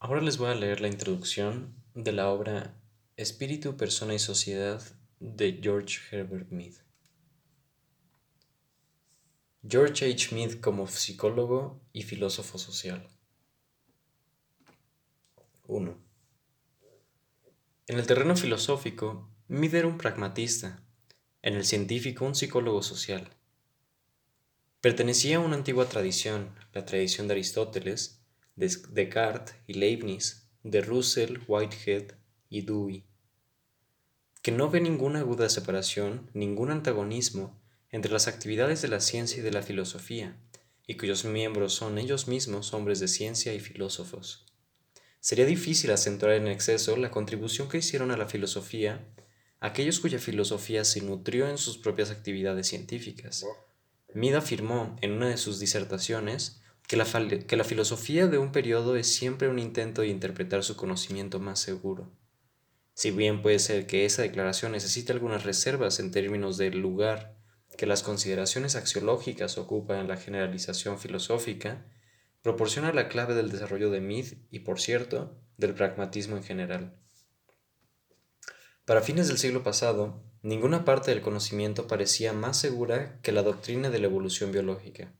Ahora les voy a leer la introducción de la obra Espíritu, Persona y Sociedad de George Herbert Mead. George H. Mead como psicólogo y filósofo social. 1. En el terreno filosófico, Mead era un pragmatista, en el científico un psicólogo social. Pertenecía a una antigua tradición, la tradición de Aristóteles, de Descartes y Leibniz, de Russell, Whitehead y Dewey, que no ve ninguna aguda separación, ningún antagonismo entre las actividades de la ciencia y de la filosofía, y cuyos miembros son ellos mismos hombres de ciencia y filósofos. Sería difícil acentuar en exceso la contribución que hicieron a la filosofía aquellos cuya filosofía se nutrió en sus propias actividades científicas. Mead afirmó en una de sus disertaciones que la, filosofía de un periodo es siempre un intento de interpretar su conocimiento más seguro. Si bien puede ser que esa declaración necesite algunas reservas en términos del lugar que las consideraciones axiológicas ocupan en la generalización filosófica, proporciona la clave del desarrollo de Mead y, por cierto, del pragmatismo en general. Para fines del siglo pasado, ninguna parte del conocimiento parecía más segura que la doctrina de la evolución biológica.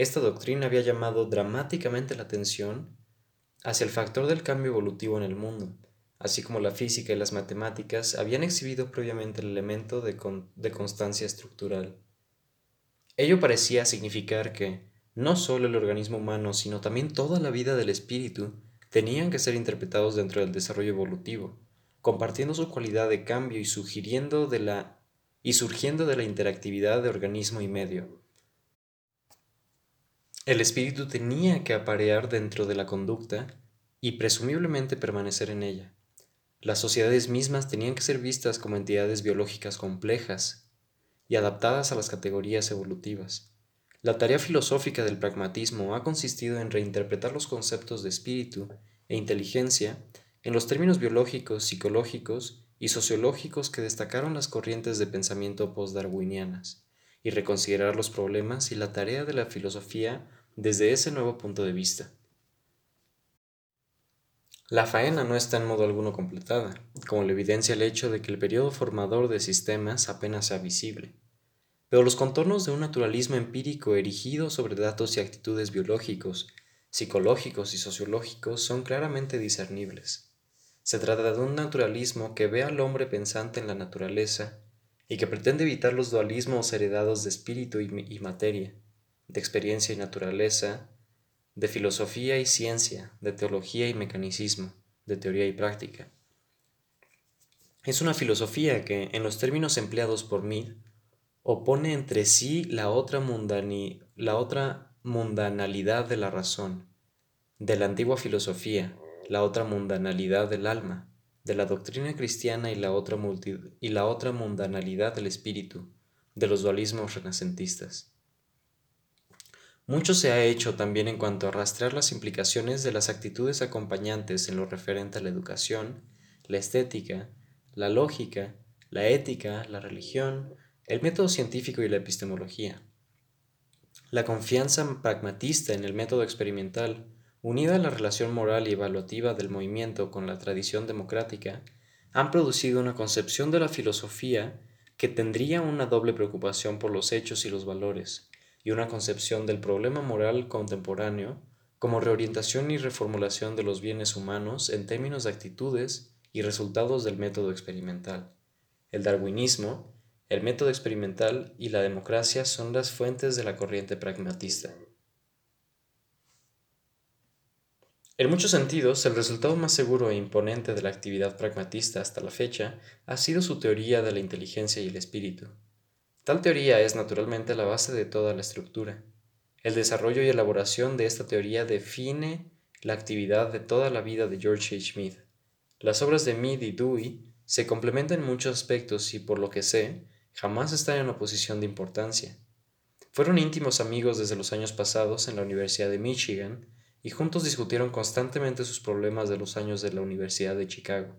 Esta doctrina había llamado dramáticamente la atención hacia el factor del cambio evolutivo en el mundo, así como la física y las matemáticas habían exhibido previamente el elemento de, constancia estructural. Ello parecía significar que no solo el organismo humano, sino también toda la vida del espíritu tenían que ser interpretados dentro del desarrollo evolutivo, compartiendo su cualidad de cambio de la, y surgiendo de la interactividad de organismo y medio. El espíritu tenía que aparear dentro de la conducta y presumiblemente permanecer en ella. Las sociedades mismas tenían que ser vistas como entidades biológicas complejas y adaptadas a las categorías evolutivas. La tarea filosófica del pragmatismo ha consistido en reinterpretar los conceptos de espíritu e inteligencia en los términos biológicos, psicológicos y sociológicos que destacaron las corrientes de pensamiento postdarwinianas y reconsiderar los problemas y la tarea de la filosofía desde ese nuevo punto de vista. La faena no está en modo alguno completada, como lo evidencia el hecho de que el periodo formador de sistemas apenas sea visible. Pero los contornos de un naturalismo empírico erigido sobre datos y actitudes biológicos, psicológicos y sociológicos son claramente discernibles. Se trata de un naturalismo que ve al hombre pensante en la naturaleza y que pretende evitar los dualismos heredados de espíritu y, materia, de experiencia y naturaleza, de filosofía y ciencia, de teología y mecanicismo, de teoría y práctica. Es una filosofía que, en los términos empleados por Mead, opone entre sí la otra, la otra mundanalidad de la razón, de la antigua filosofía, la otra mundanalidad del alma, de la doctrina cristiana y la otra, y la otra mundanalidad del espíritu, de los dualismos renacentistas. Mucho se ha hecho también en cuanto a rastrear las implicaciones de las actitudes acompañantes en lo referente a la educación, la estética, la lógica, la ética, la religión, el método científico y la epistemología. La confianza pragmatista en el método experimental unida a la relación moral y evaluativa del movimiento con la tradición democrática, han producido una concepción de la filosofía que tendría una doble preocupación por los hechos y los valores, y una concepción del problema moral contemporáneo como reorientación y reformulación de los bienes humanos en términos de actitudes y resultados del método experimental. El darwinismo, el método experimental y la democracia son las fuentes de la corriente pragmatista. En muchos sentidos, el resultado más seguro e imponente de la actividad pragmatista hasta la fecha ha sido su teoría de la inteligencia y el espíritu. Tal teoría es naturalmente la base de toda la estructura. El desarrollo y elaboración de esta teoría define la actividad de toda la vida de George H. Mead. Las obras de Mead y Dewey se complementan en muchos aspectos y, por lo que sé, jamás están en oposición de importancia. Fueron íntimos amigos desde los años pasados en la Universidad de Michigan y juntos discutieron constantemente sus problemas de los años de la Universidad de Chicago.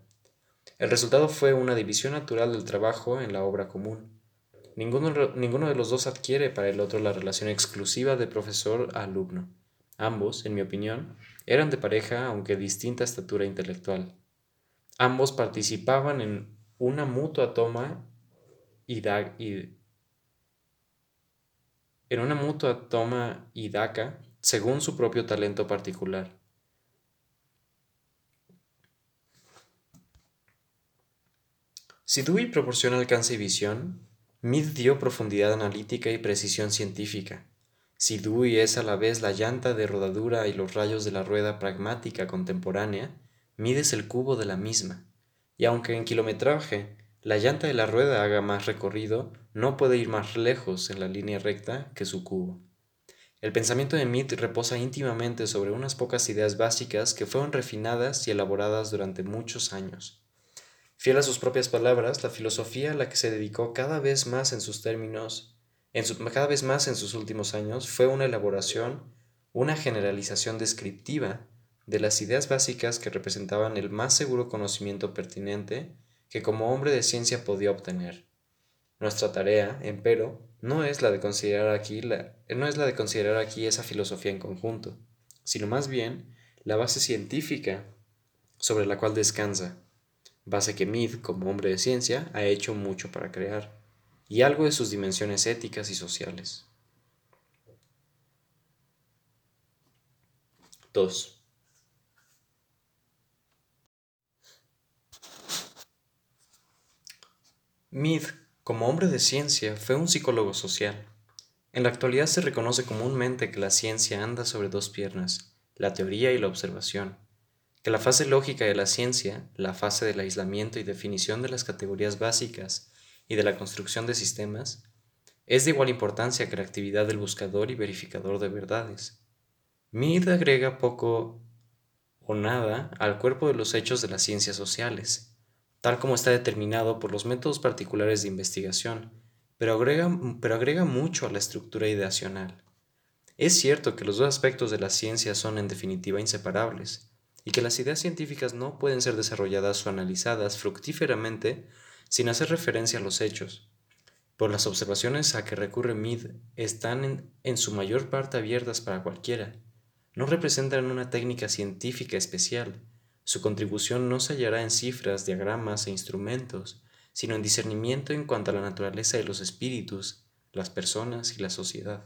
El resultado fue una división natural del trabajo en la obra común. Ninguno, ninguno de los dos adquiere para el otro la relación exclusiva de profesor a alumno. Ambos, en mi opinión, eran de pareja aunque distinta estatura intelectual. Ambos participaban en una mutua toma y, en una mutua toma y daca según su propio talento particular. Si Dewey proporciona alcance y visión, Mead dio profundidad analítica y precisión científica. Si Dewey es a la vez la llanta de rodadura y los rayos de la rueda pragmática contemporánea, mides el cubo de la misma. Y aunque en kilometraje la llanta de la rueda haga más recorrido, no puede ir más lejos en la línea recta que su cubo. El pensamiento de Mead reposa íntimamente sobre unas pocas ideas básicas que fueron refinadas y elaboradas durante muchos años. Fiel a sus propias palabras, la filosofía a la que se dedicó cada vez más en sus términos, en cada vez más en sus últimos años, fue una elaboración, una generalización descriptiva de las ideas básicas que representaban el más seguro conocimiento pertinente que como hombre de ciencia podía obtener. Nuestra tarea, empero, no es la de considerar aquí, no es la de considerar aquí esa filosofía en conjunto, sino más bien la base científica sobre la cual descansa base que Mead, como hombre de ciencia, ha hecho mucho para crear, y algo de sus dimensiones éticas y sociales. 2. Mead, como hombre de ciencia, fue un psicólogo social. En la actualidad se reconoce comúnmente que la ciencia anda sobre dos piernas, la teoría y la observación que la fase lógica de la ciencia, la fase del aislamiento y definición de las categorías básicas y de la construcción de sistemas, es de igual importancia que la actividad del buscador y verificador de verdades. Mead agrega poco o nada al cuerpo de los hechos de las ciencias sociales, tal como está determinado por los métodos particulares de investigación, pero agrega, mucho a la estructura ideacional. Es cierto que los dos aspectos de la ciencia son en definitiva inseparables, y que las ideas científicas no pueden ser desarrolladas o analizadas fructíferamente sin hacer referencia a los hechos. Por las observaciones a que recurre Mead están en su mayor parte abiertas para cualquiera. No representan una técnica científica especial. Su contribución no se hallará en cifras, diagramas e instrumentos, sino en discernimiento en cuanto a la naturaleza de los espíritus, las personas y la sociedad.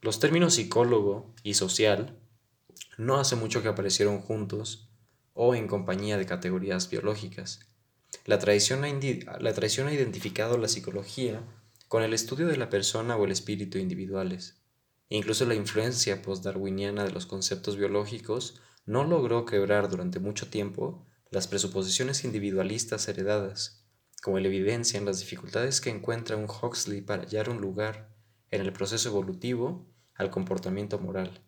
Los términos psicólogo y social no hace mucho que aparecieron juntos o en compañía de categorías biológicas. La tradición, ha identificado la psicología con el estudio de la persona o el espíritu individuales. Incluso la influencia postdarwiniana de los conceptos biológicos no logró quebrar durante mucho tiempo las presuposiciones individualistas heredadas, como la evidencia en las dificultades que encuentra un Huxley para hallar un lugar en el proceso evolutivo al comportamiento moral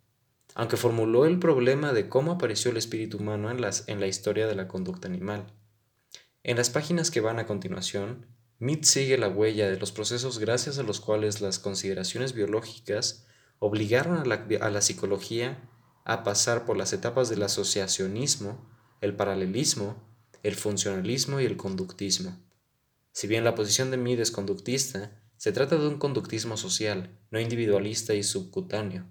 aunque formuló el problema de cómo apareció el espíritu humano en, en la historia de la conducta animal. En las páginas que van a continuación, Mead sigue la huella de los procesos gracias a los cuales las consideraciones biológicas obligaron a la, a la psicología a pasar por las etapas del asociacionismo, el paralelismo, el funcionalismo y el conductismo. Si bien la posición de Mead es conductista, se trata de un conductismo social, no individualista y subcutáneo.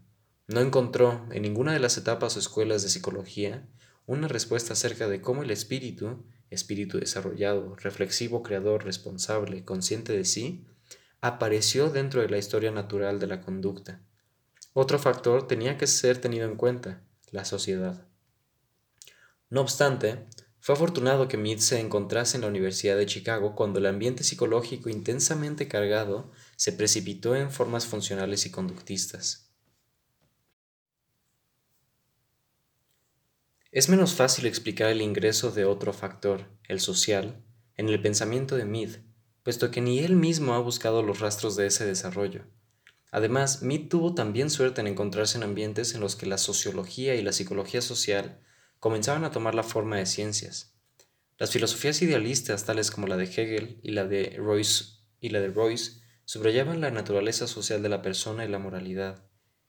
No encontró en ninguna de las etapas o escuelas de psicología una respuesta acerca de cómo el espíritu, espíritu desarrollado, reflexivo, creador, responsable, consciente de sí, apareció dentro de la historia natural de la conducta. Otro factor tenía que ser tenido en cuenta, la sociedad. No obstante, fue afortunado que Mead se encontrase en la Universidad de Chicago cuando el ambiente psicológico intensamente cargado se precipitó en formas funcionales y conductistas. Es menos fácil explicar el ingreso de otro factor, el social, en el pensamiento de Mead, puesto que ni él mismo ha buscado los rastros de ese desarrollo. Además, Mead tuvo también suerte en encontrarse en ambientes en los que la sociología y la psicología social comenzaban a tomar la forma de ciencias. Las filosofías idealistas, tales como la de Hegel y la de Royce, y la de Royce subrayaban la naturaleza social de la persona y la moralidad,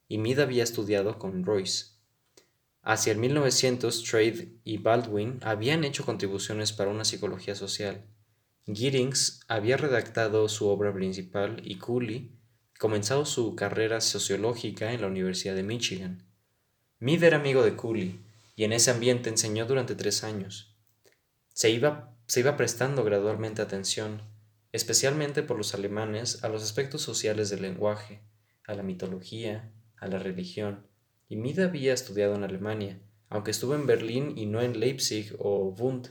y Mead había estudiado con Royce. Hacia el 1900, Trade y Baldwin habían hecho contribuciones para una psicología social. Giddings había redactado su obra principal y Cooley comenzado su carrera sociológica en la Universidad de Michigan. Mid era amigo de Cooley y en ese ambiente enseñó durante tres años. Se iba, se iba prestando gradualmente atención, especialmente por los alemanes, a los aspectos sociales del lenguaje, a la mitología, a la religión, y Mid había estudiado en Alemania, aunque estuvo en Berlín y no en Leipzig o Wundt.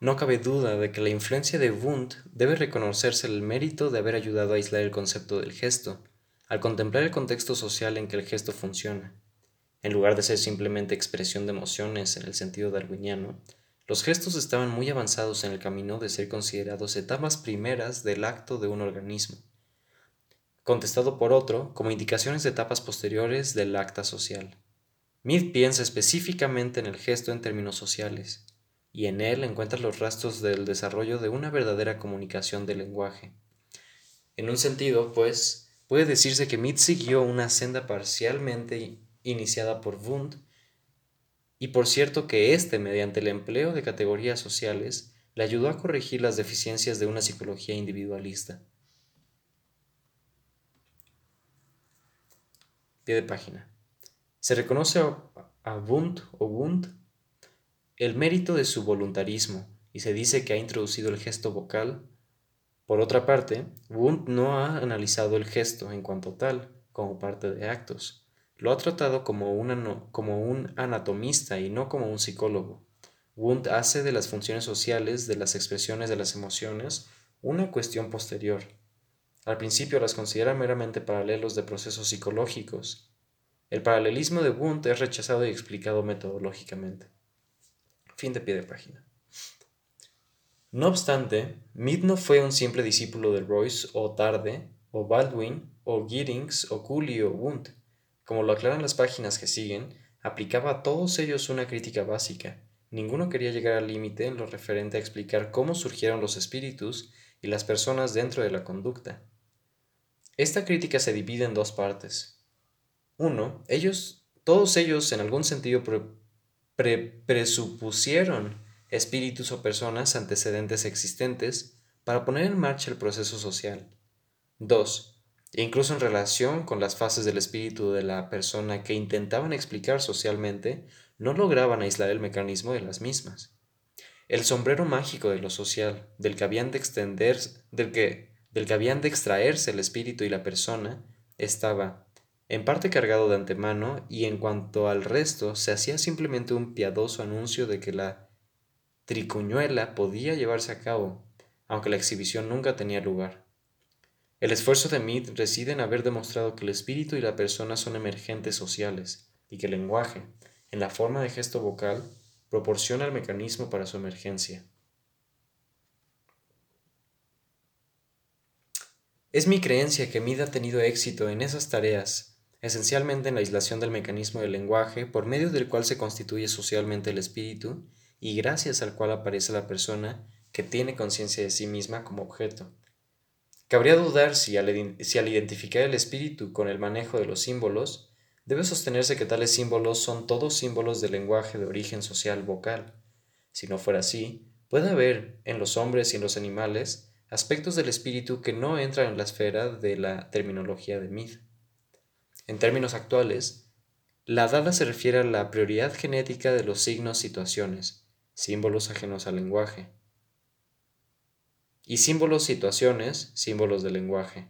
No cabe duda de que la influencia de Wundt debe reconocerse el mérito de haber ayudado a aislar el concepto del gesto, al contemplar el contexto social en que el gesto funciona. En lugar de ser simplemente expresión de emociones en el sentido darwiniano, los gestos estaban muy avanzados en el camino de ser considerados etapas primeras del acto de un organismo contestado por otro como indicaciones de etapas posteriores del acta social. Mead piensa específicamente en el gesto en términos sociales, y en él encuentra los rastros del desarrollo de una verdadera comunicación del lenguaje. En un sentido, pues, puede decirse que Mead siguió una senda parcialmente iniciada por Wundt, y por cierto que éste, mediante el empleo de categorías sociales, le ayudó a corregir las deficiencias de una psicología individualista. Pie de página. Se reconoce a Wundt o Wundt el mérito de su voluntarismo y se dice que ha introducido el gesto vocal. Por otra parte, Wundt no ha analizado el gesto en cuanto tal, como parte de actos. Lo ha tratado como, como un anatomista y no como un psicólogo. Wundt hace de las funciones sociales de las expresiones de las emociones una cuestión posterior. Al principio las considera meramente paralelos de procesos psicológicos. El paralelismo de Wundt es rechazado y explicado metodológicamente. Fin de pie de página. No obstante, Mead no fue un simple discípulo de Royce o Tarde, o Baldwin, o Giddings, o Cooley o Wundt. Como lo aclaran las páginas que siguen, aplicaba a todos ellos una crítica básica. Ninguno quería llegar al límite en lo referente a explicar cómo surgieron los espíritus y las personas dentro de la conducta. Esta crítica se divide en dos partes. Uno, ellos, todos ellos en algún sentido presupusieron espíritus o personas antecedentes existentes para poner en marcha el proceso social. Dos, incluso en relación con las fases del espíritu de la persona que intentaban explicar socialmente, no lograban aislar el mecanismo de las mismas. El sombrero mágico de lo social, del que habían de extender, del que del que habían de extraerse el espíritu y la persona, estaba en parte cargado de antemano y en cuanto al resto se hacía simplemente un piadoso anuncio de que la tricuñuela podía llevarse a cabo, aunque la exhibición nunca tenía lugar. El esfuerzo de Mead reside en haber demostrado que el espíritu y la persona son emergentes sociales y que el lenguaje, en la forma de gesto vocal, proporciona el mecanismo para su emergencia. Es mi creencia que Mid ha tenido éxito en esas tareas, esencialmente en la aislación del mecanismo del lenguaje por medio del cual se constituye socialmente el espíritu y gracias al cual aparece la persona que tiene conciencia de sí misma como objeto. Cabría dudar si al, identificar el espíritu con el manejo de los símbolos, debe sostenerse que tales símbolos son todos símbolos del lenguaje de origen social vocal. Si no fuera así, puede haber, en los hombres y en los animales, aspectos del espíritu que no entran en la esfera de la terminología de Mead. En términos actuales, la dada se refiere a la prioridad genética de los signos situaciones, símbolos ajenos al lenguaje, y símbolos situaciones, símbolos del lenguaje.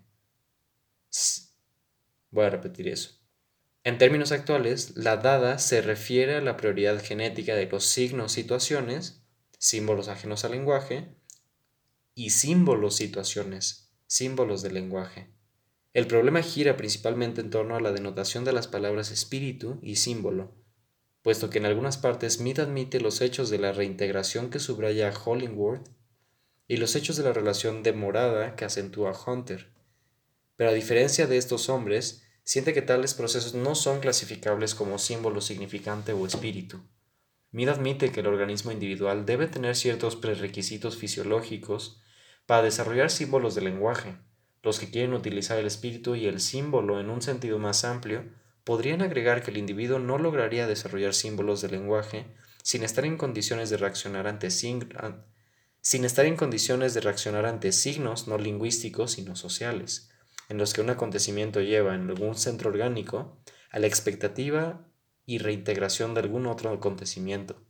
Voy a repetir eso. En términos actuales, la dada se refiere a la prioridad genética de los signos situaciones, símbolos ajenos al lenguaje, y símbolos situaciones, símbolos del lenguaje. El problema gira principalmente en torno a la denotación de las palabras espíritu y símbolo, puesto que en algunas partes Smith admite los hechos de la reintegración que subraya a Hollingworth y los hechos de la relación de morada que acentúa Hunter. Pero a diferencia de estos hombres, siente que tales procesos no son clasificables como símbolo significante o espíritu. Mead admite que el organismo individual debe tener ciertos prerequisitos fisiológicos para desarrollar símbolos de lenguaje. Los que quieren utilizar el espíritu y el símbolo en un sentido más amplio podrían agregar que el individuo no lograría desarrollar símbolos de lenguaje sin estar en condiciones de reaccionar ante sin estar en condiciones de reaccionar ante signos no lingüísticos sino sociales. en los que un acontecimiento lleva en algún centro orgánico a la expectativa y reintegración de algún otro acontecimiento.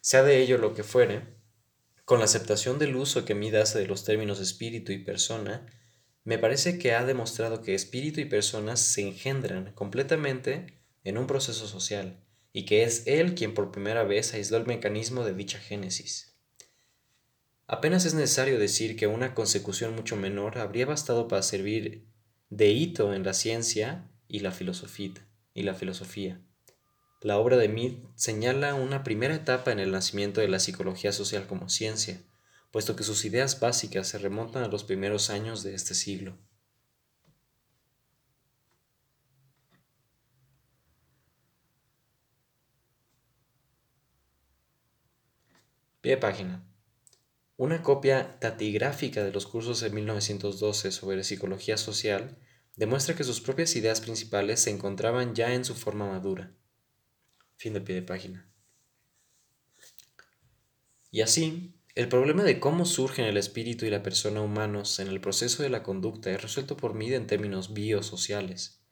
Sea de ello lo que fuere, con la aceptación del uso que Mid hace de los términos espíritu y persona, me parece que ha demostrado que espíritu y personas se engendran completamente en un proceso social, y que es él quien por primera vez aisló el mecanismo de dicha génesis. Apenas es necesario decir que una consecución mucho menor habría bastado para servir de hito en la ciencia y la filosofía. La, la obra de Mead señala una primera etapa en el nacimiento de la psicología social como ciencia, puesto que sus ideas básicas se remontan a los primeros años de este siglo. Pie página. Una copia tatigráfica de los cursos de 1912 sobre psicología social demuestra que sus propias ideas principales se encontraban ya en su forma madura. Fin de pie de página. Y así, el problema de cómo surgen el espíritu y la persona humanos en el proceso de la conducta es resuelto por Mead en términos biosociales.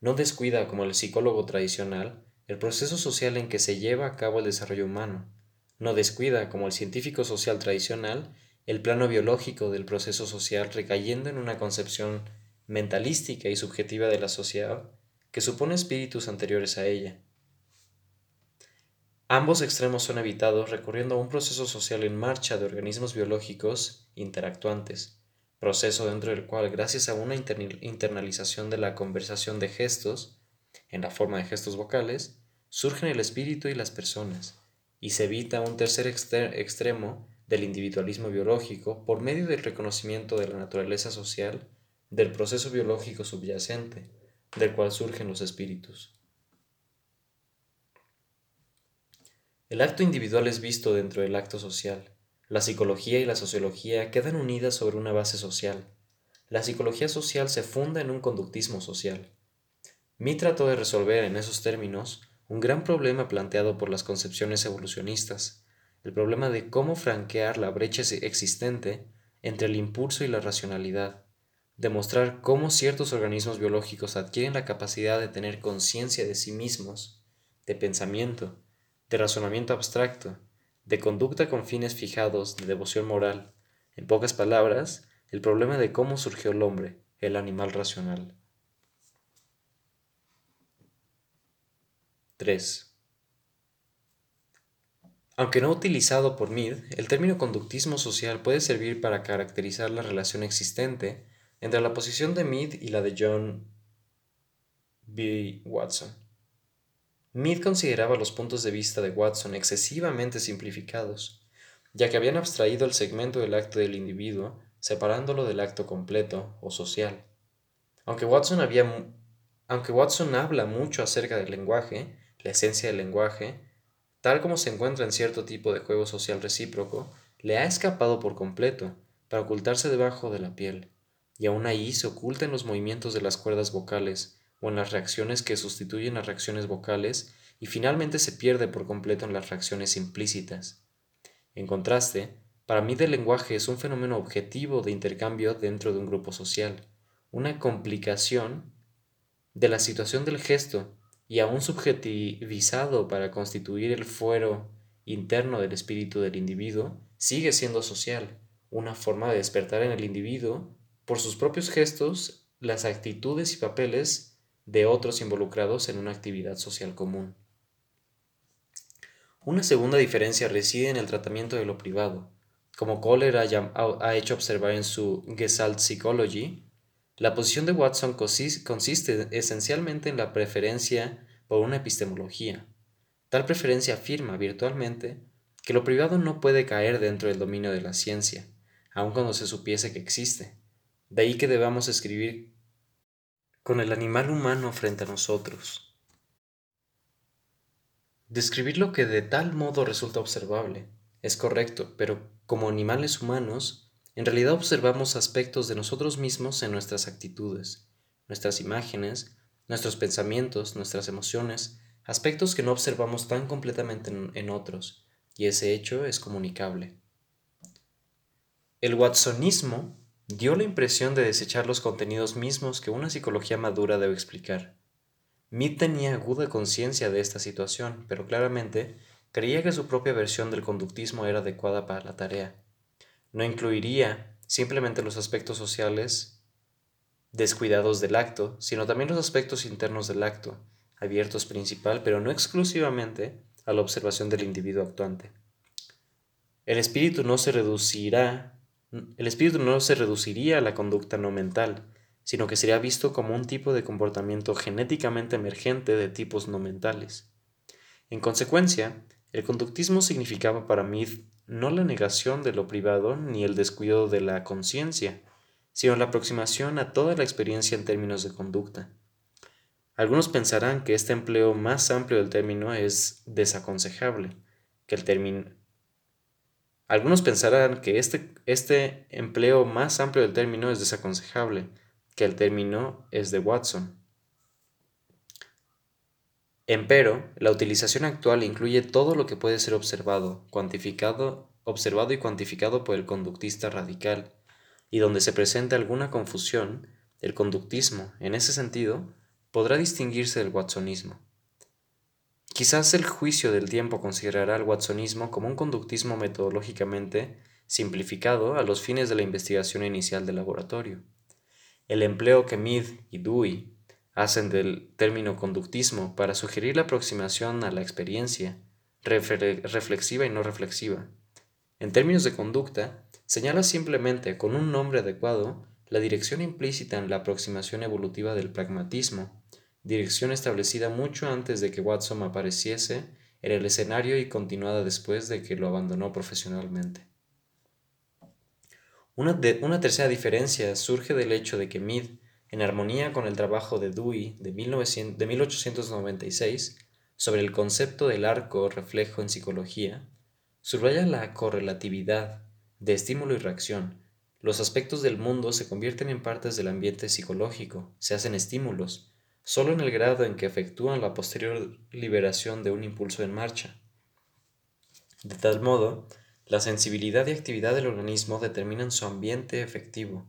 No descuida, como el psicólogo tradicional, el proceso social en que se lleva a cabo el desarrollo humano, no descuida, como el científico social tradicional, el plano biológico del proceso social recayendo en una concepción mentalística y subjetiva de la sociedad que supone espíritus anteriores a ella. Ambos extremos son evitados recurriendo a un proceso social en marcha de organismos biológicos interactuantes, proceso dentro del cual, gracias a una internalización de la conversación de gestos, en la forma de gestos vocales, surgen el espíritu y las personas, y se evita un tercer extremo del individualismo biológico por medio del reconocimiento de la naturaleza social del proceso biológico subyacente, del cual surgen los espíritus. El acto individual es visto dentro del acto social. La psicología y la sociología quedan unidas sobre una base social. La psicología social se funda en un conductismo social. Mi trató de resolver en esos términos un gran problema planteado por las concepciones evolucionistas, el problema de cómo franquear la brecha existente entre el impulso y la racionalidad, demostrar cómo ciertos organismos biológicos adquieren la capacidad de tener conciencia de sí mismos, de pensamiento, de razonamiento abstracto, de conducta con fines fijados, de devoción moral, en pocas palabras, el problema de cómo surgió el hombre, el animal racional. 3. Aunque no utilizado por Mead, el término conductismo social puede servir para caracterizar la relación existente entre la posición de Mead y la de John B. Watson. Mead consideraba los puntos de vista de Watson excesivamente simplificados, ya que habían abstraído el segmento del acto del individuo, separándolo del acto completo o social. Aunque Watson, habla mucho acerca del lenguaje, la esencia del lenguaje, tal como se encuentra en cierto tipo de juego social recíproco, le ha escapado por completo para ocultarse debajo de la piel, y aún ahí se oculta en los movimientos de las cuerdas vocales o en las reacciones que sustituyen las reacciones vocales y finalmente se pierde por completo en las reacciones implícitas. En contraste, para mí el lenguaje es un fenómeno objetivo de intercambio dentro de un grupo social, una complicación de la situación del gesto y aún subjetivizado para constituir el fuero interno del espíritu del individuo, sigue siendo social, una forma de despertar en el individuo, por sus propios gestos, las actitudes y papeles de otros involucrados en una actividad social común. Una segunda diferencia reside en el tratamiento de lo privado. Como Kohler ha, hecho observar en su Gestalt Psychology, la posición de Watson consiste esencialmente en la preferencia por una epistemología. Tal preferencia afirma virtualmente que lo privado no puede caer dentro del dominio de la ciencia, aun cuando se supiese que existe. De ahí que debamos escribir con el animal humano frente a nosotros. Describir lo que de tal modo resulta observable es correcto, pero como animales humanos, en realidad observamos aspectos de nosotros mismos en nuestras actitudes, nuestras imágenes, nuestros pensamientos, nuestras emociones, aspectos que no observamos tan completamente en, otros, y ese hecho es comunicable. El watsonismo dio la impresión de desechar los contenidos mismos que una psicología madura debe explicar. Mead tenía aguda conciencia de esta situación, pero claramente creía que su propia versión del conductismo era adecuada para la tarea. No incluiría simplemente los aspectos sociales descuidados del acto, sino también los aspectos internos del acto, abiertos principal, pero no exclusivamente, a la observación del individuo actuante. El espíritu no se reducirá el espíritu no se reduciría a la conducta no mental, sino que sería visto como un tipo de comportamiento genéticamente emergente de tipos no mentales. En consecuencia, el conductismo significaba para Mead no la negación de lo privado ni el descuido de la conciencia, sino la aproximación a toda la experiencia en términos de conducta. Algunos pensarán que este empleo más amplio del término es desaconsejable, que el término algunos pensarán que este, este empleo más amplio del término es desaconsejable, que el término es de Watson. Empero, la utilización actual incluye todo lo que puede ser observado, cuantificado, observado y cuantificado por el conductista radical, y donde se presenta alguna confusión, el conductismo, en ese sentido, podrá distinguirse del watsonismo. Quizás el juicio del tiempo considerará el watsonismo como un conductismo metodológicamente simplificado a los fines de la investigación inicial del laboratorio. El empleo que Mead y Dewey hacen del término conductismo para sugerir la aproximación a la experiencia reflexiva y no reflexiva. En términos de conducta, señala simplemente con un nombre adecuado la dirección implícita en la aproximación evolutiva del pragmatismo dirección establecida mucho antes de que Watson apareciese en el escenario y continuada después de que lo abandonó profesionalmente. Una, una, tercera diferencia surge del hecho de que Mead, en armonía con el trabajo de Dewey de, 1900, de 1896 sobre el concepto del arco reflejo en psicología, subraya la correlatividad de estímulo y reacción. Los aspectos del mundo se convierten en partes del ambiente psicológico, se hacen estímulos, solo en el grado en que efectúan la posterior liberación de un impulso en marcha. De tal modo, la sensibilidad y actividad del organismo determinan su ambiente efectivo,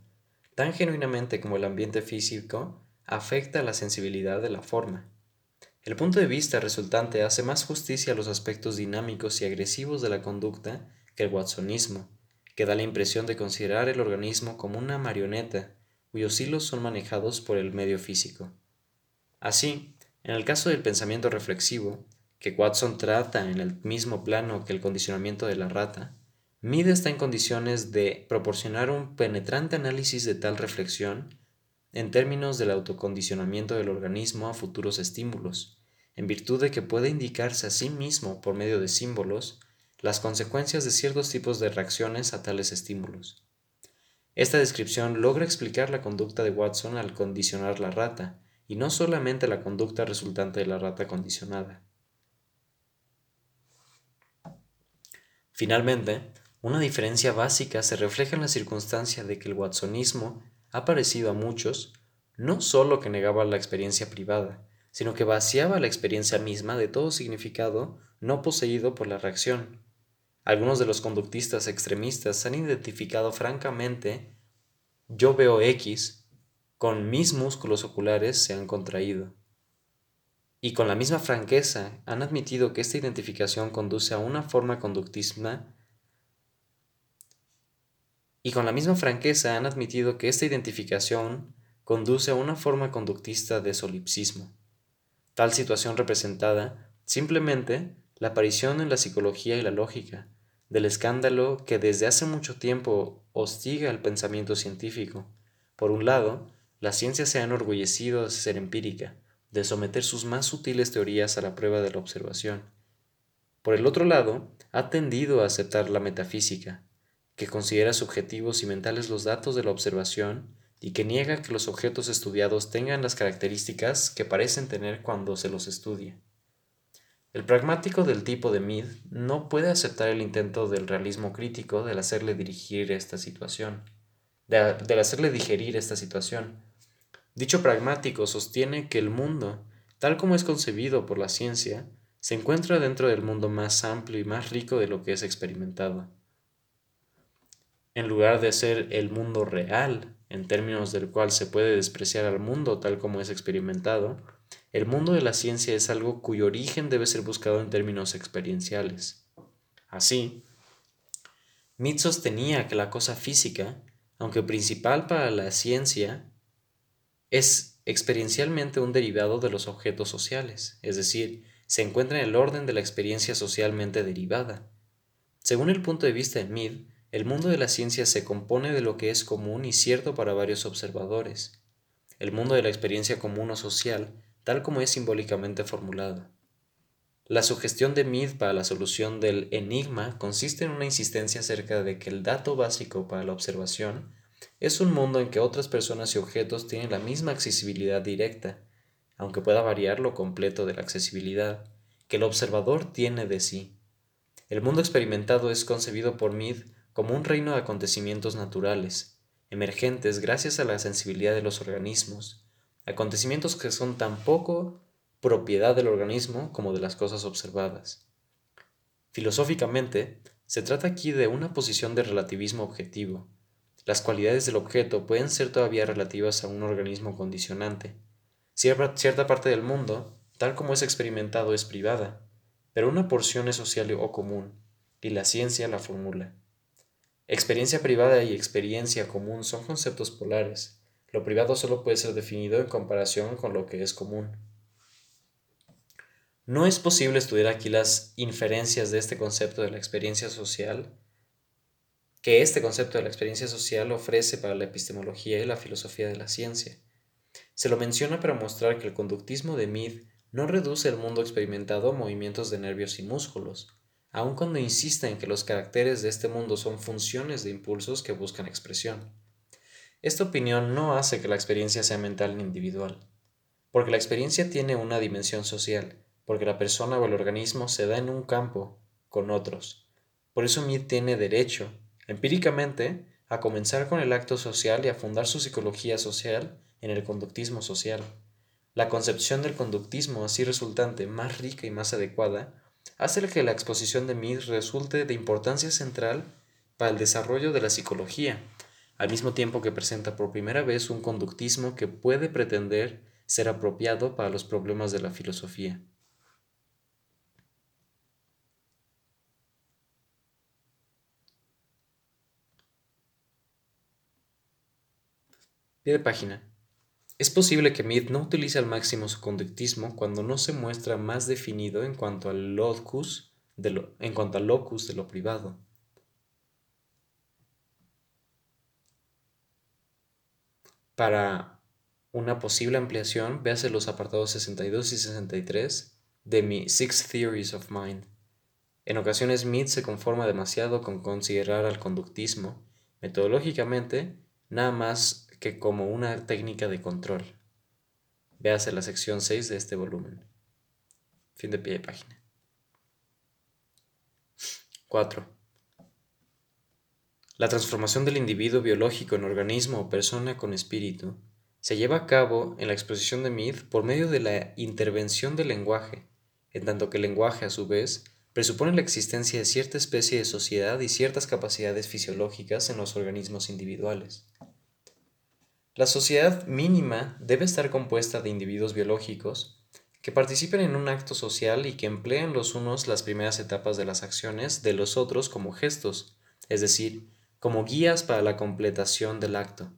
tan genuinamente como el ambiente físico afecta a la sensibilidad de la forma. El punto de vista resultante hace más justicia a los aspectos dinámicos y agresivos de la conducta que el watsonismo, que da la impresión de considerar el organismo como una marioneta cuyos hilos son manejados por el medio físico. Así, en el caso del pensamiento reflexivo, que Watson trata en el mismo plano que el condicionamiento de la rata, Mead está en condiciones de proporcionar un penetrante análisis de tal reflexión en términos del autocondicionamiento del organismo a futuros estímulos, en virtud de que puede indicarse a sí mismo por medio de símbolos las consecuencias de ciertos tipos de reacciones a tales estímulos. Esta descripción logra explicar la conducta de Watson al condicionar la rata, y no solamente la conducta resultante de la rata condicionada. Finalmente, una diferencia básica se refleja en la circunstancia de que el watsonismo ha parecido a muchos no solo que negaba la experiencia privada, sino que vaciaba la experiencia misma de todo significado no poseído por la reacción. Algunos de los conductistas extremistas han identificado francamente yo veo X con mis músculos oculares se han contraído. Y con la misma franqueza han admitido que esta identificación conduce a una forma conductisma y con la misma franqueza han admitido que esta identificación conduce a una forma conductista de solipsismo. Tal situación representada simplemente la aparición en la psicología y la lógica del escándalo que desde hace mucho tiempo hostiga el pensamiento científico. Por un lado, la ciencia se ha enorgullecido de ser empírica, de someter sus más sutiles teorías a la prueba de la observación. Por el otro lado, ha tendido a aceptar la metafísica, que considera subjetivos y mentales los datos de la observación y que niega que los objetos estudiados tengan las características que parecen tener cuando se los estudia. El pragmático del tipo de Mead no puede aceptar el intento del realismo crítico del hacerle dirigir esta situación, de, hacerle digerir esta situación, Dicho pragmático sostiene que el mundo, tal como es concebido por la ciencia, se encuentra dentro del mundo más amplio y más rico de lo que es experimentado. en lugar de ser el mundo real, en términos del cual se puede despreciar al mundo tal como es experimentado, el mundo de la ciencia es algo cuyo origen debe ser buscado en términos experienciales. Así, Mead sostenía que la cosa física, aunque principal para la ciencia, es experiencialmente un derivado de los objetos sociales, es decir, se encuentra en el orden de la experiencia socialmente derivada. Según el punto de vista de Mead, el mundo de la ciencia se compone de lo que es común y cierto para varios observadores. El mundo de la experiencia común o social tal como es simbólicamente formulado. La sugestión de Mead para la solución del enigma consiste en una insistencia acerca de que el dato básico para la observación es un mundo en que otras personas y objetos tienen la misma accesibilidad directa, aunque pueda variar lo completo de la accesibilidad, que el observador tiene de sí. El mundo experimentado es concebido por Mead como un reino de acontecimientos naturales, emergentes gracias a la sensibilidad de los organismos, acontecimientos que son tan poco propiedad del organismo como de las cosas observadas. Filosóficamente, se trata aquí de una posición de relativismo objetivo. Las cualidades del objeto pueden ser todavía relativas a un organismo condicionante. Cierta parte del mundo, tal como es experimentado, es privada, pero una porción es social o común, y la ciencia la formula. Experiencia privada y experiencia común son conceptos polares, lo privado solo puede ser definido en comparación con lo que es común. No es posible estudiar aquí las inferencias de este concepto de la experiencia social que este concepto de la experiencia social ofrece para la epistemología y la filosofía de la ciencia. Se lo menciona para mostrar que el conductismo de Mead no reduce el mundo experimentado a movimientos de nervios y músculos, aun cuando insiste en que los caracteres de este mundo son funciones de impulsos que buscan expresión. Esta opinión no hace que la experiencia sea mental ni individual, porque la experiencia tiene una dimensión social, porque la persona o el organismo se da en un campo con otros. Por eso Mead tiene derecho, empíricamente, a comenzar con el acto social y a fundar su psicología social en el conductismo social. La concepción del conductismo así resultante más rica y más adecuada hace que la exposición de Mead resulte de importancia central para el desarrollo de la psicología al mismo tiempo que presenta por primera vez un conductismo que puede pretender ser apropiado para los problemas de la filosofía. Pie de página. Es posible que Mead no utilice al máximo su conductismo cuando no se muestra más definido en cuanto al locus de en cuanto al locus de lo privado. Para una posible ampliación, véase los apartados 62 y 63 de mi Six Theories of Mind. En ocasiones Mead se conforma demasiado con considerar al conductismo, metodológicamente, nada más que como una técnica de control. Véase la sección 6 de este volumen. Fin de pie de página. 4. La transformación del individuo biológico en organismo o persona con espíritu se lleva a cabo en la exposición de Mead por medio de la intervención del lenguaje, en tanto que el lenguaje, a su vez, presupone la existencia de cierta especie de sociedad y ciertas capacidades fisiológicas en los organismos individuales. La sociedad mínima debe estar compuesta de individuos biológicos que participen en un acto social y que empleen los unos las primeras etapas de las acciones de los otros como gestos, es decir, como guías para la completación del acto.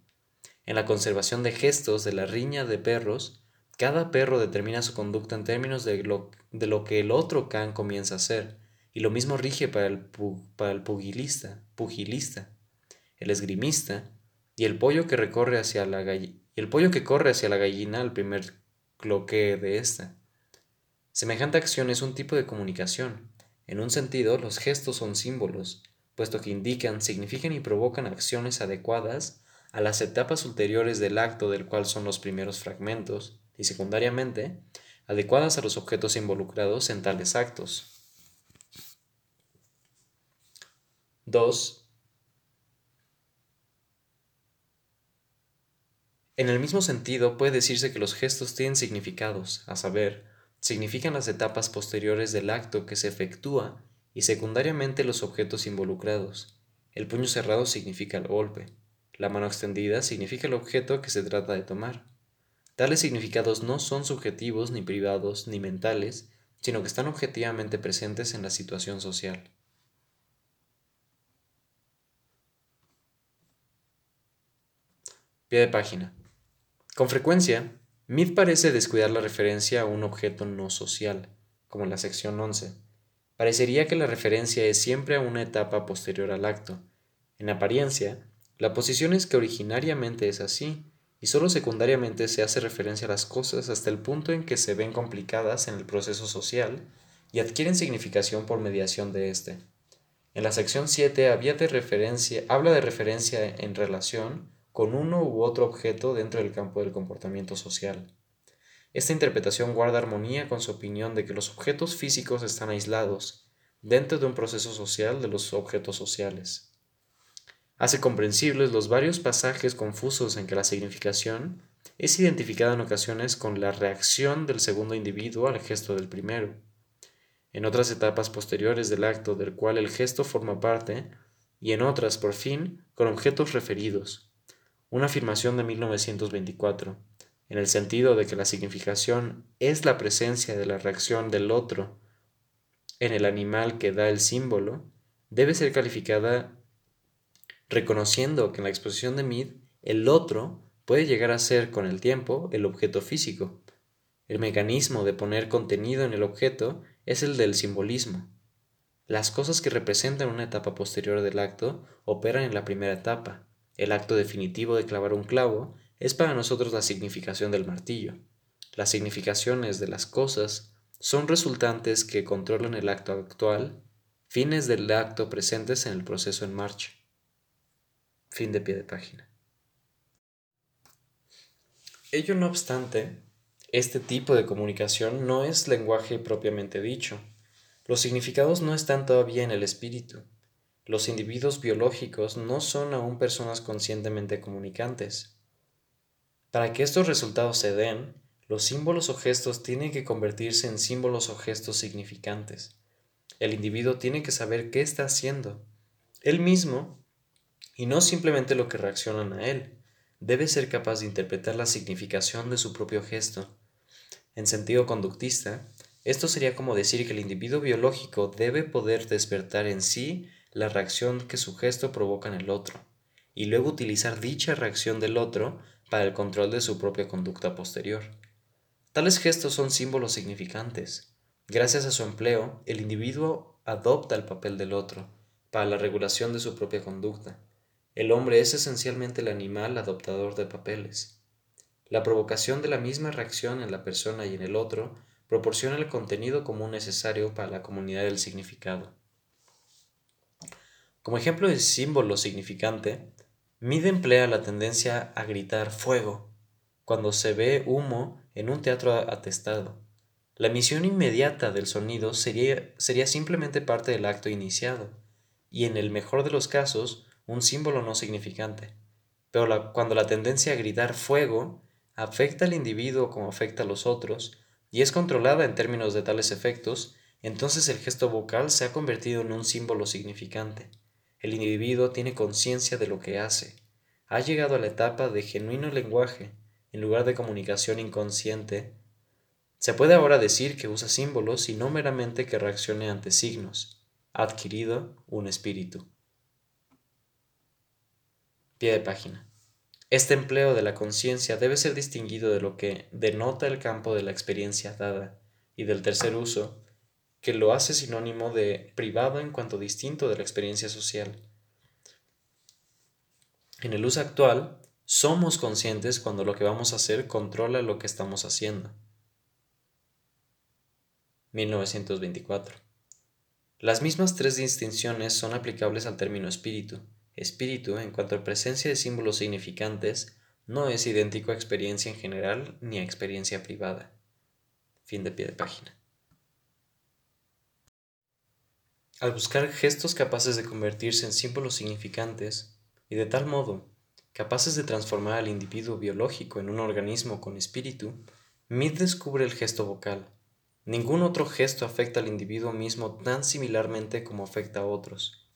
En la conservación de gestos de la riña de perros, cada perro determina su conducta en términos de lo, de lo que el otro can comienza a hacer, y lo mismo rige para el, para el pugilista, pugilista, el esgrimista, y el pollo que recorre hacia la el pollo que corre hacia la gallina al primer cloque de ésta. Semejante acción es un tipo de comunicación. En un sentido, los gestos son símbolos, puesto que indican, significan y provocan acciones adecuadas a las etapas ulteriores del acto del cual son los primeros fragmentos, y secundariamente, adecuadas a los objetos involucrados en tales actos. 2. En el mismo sentido, puede decirse que los gestos tienen significados, a saber, significan las etapas posteriores del acto que se efectúa y secundariamente los objetos involucrados, El puño cerrado significa el golpe. La mano extendida significa el objeto que se trata de tomar. Tales significados no son subjetivos ni privados ni mentales, sino que están objetivamente presentes en la situación social. Pie de página. Con frecuencia, Mead parece descuidar la referencia a un objeto no social, como en la sección 11. Parecería que la referencia es siempre a una etapa posterior al acto. En apariencia, la posición es que originariamente es así, y solo secundariamente se hace referencia a las cosas hasta el punto en que se ven complicadas en el proceso social y adquieren significación por mediación de éste. En la sección 7 había de referencia, habla de referencia en relación con uno u otro objeto dentro del campo del comportamiento social. Esta interpretación guarda armonía con su opinión de que los objetos físicos están aislados dentro de un proceso social de los objetos sociales. Hace comprensibles los varios pasajes confusos en que la significación es identificada en ocasiones con la reacción del segundo individuo al gesto del primero. En otras etapas posteriores del acto del cual el gesto forma parte, y en otras, por fin, con objetos referidos, una afirmación de 1924, en el sentido de que la significación es la presencia de la reacción del otro en el animal que da el símbolo, debe ser calificada reconociendo que en la exposición de Mead el otro puede llegar a ser con el tiempo el objeto físico. El mecanismo de poner contenido en el objeto es el del simbolismo. Las cosas que representan una etapa posterior del acto operan en la primera etapa, el acto definitivo de clavar un clavo es para nosotros la significación del martillo. Las significaciones de las cosas son resultantes que controlan el acto actual, fines del acto presentes en el proceso en marcha. Fin de pie de página. Ello no obstante, este tipo de comunicación no es lenguaje propiamente dicho. Los significados no están todavía en el espíritu, los individuos biológicos no son aún personas conscientemente comunicantes. Para que estos resultados se den, los símbolos o gestos tienen que convertirse en símbolos o gestos significantes. El individuo tiene que saber qué está haciendo. Él mismo, y no simplemente lo que reaccionan a él, debe ser capaz de interpretar la significación de su propio gesto. En sentido conductista, esto sería como decir que el individuo biológico debe poder despertar en sí la reacción que su gesto provoca en el otro, y luego utilizar dicha reacción del otro para el control de su propia conducta posterior. Tales gestos son símbolos significantes. Gracias a su empleo, el individuo adopta el papel del otro para la regulación de su propia conducta. El hombre es esencialmente el animal adoptador de papeles. La provocación de la misma reacción en la persona y en el otro proporciona el contenido común necesario para la comunidad del significado. Como ejemplo de símbolo significante, Mide emplea la tendencia a gritar fuego cuando se ve humo en un teatro atestado. La emisión inmediata del sonido sería, sería simplemente parte del acto iniciado, y en el mejor de los casos, un símbolo no significante. Pero cuando la tendencia a gritar fuego afecta al individuo como afecta a los otros, y es controlada en términos de tales efectos, entonces el gesto vocal se ha convertido en un símbolo significante. El individuo tiene conciencia de lo que hace. Ha llegado a la etapa de genuino lenguaje, en lugar de comunicación inconsciente. Se puede ahora decir que usa símbolos y no meramente que reaccione ante signos. Ha adquirido un espíritu. Pie de página. Este empleo de la conciencia debe ser distinguido de lo que denota el campo de la experiencia dada y del tercer uso, que lo hace sinónimo de privado en cuanto distinto de la experiencia social. En el uso actual, somos conscientes cuando lo que vamos a hacer controla lo que estamos haciendo. 1924. Las mismas tres distinciones son aplicables al término espíritu. Espíritu, en cuanto a presencia de símbolos significantes, no es idéntico a experiencia en general ni a experiencia privada. Fin de pie de página. Al buscar gestos capaces de convertirse en símbolos significantes, y de tal modo capaces de transformar al individuo biológico en un organismo con espíritu, Mead descubre el gesto vocal. Ningún otro gesto afecta al individuo mismo tan similarmente como afecta a otros.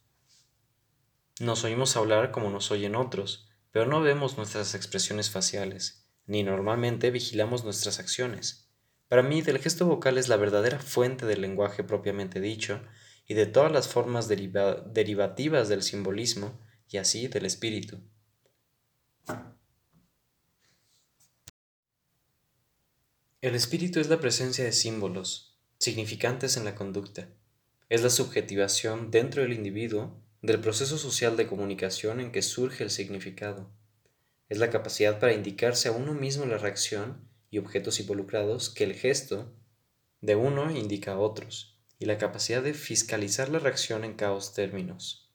Nos oímos hablar como nos oyen otros, pero no vemos nuestras expresiones faciales, ni normalmente vigilamos nuestras acciones. Para mí, el gesto vocal es la verdadera fuente del lenguaje propiamente dicho y de todas las formas derivativas del simbolismo y así del espíritu. El espíritu es la presencia de símbolos, significantes en la conducta. Es la subjetivación dentro del individuo del proceso social de comunicación en que surge el significado. Es la capacidad para indicarse a uno mismo la reacción y objetos involucrados que el gesto de uno indica a otros, y la capacidad de fiscalizar la reacción en caos términos.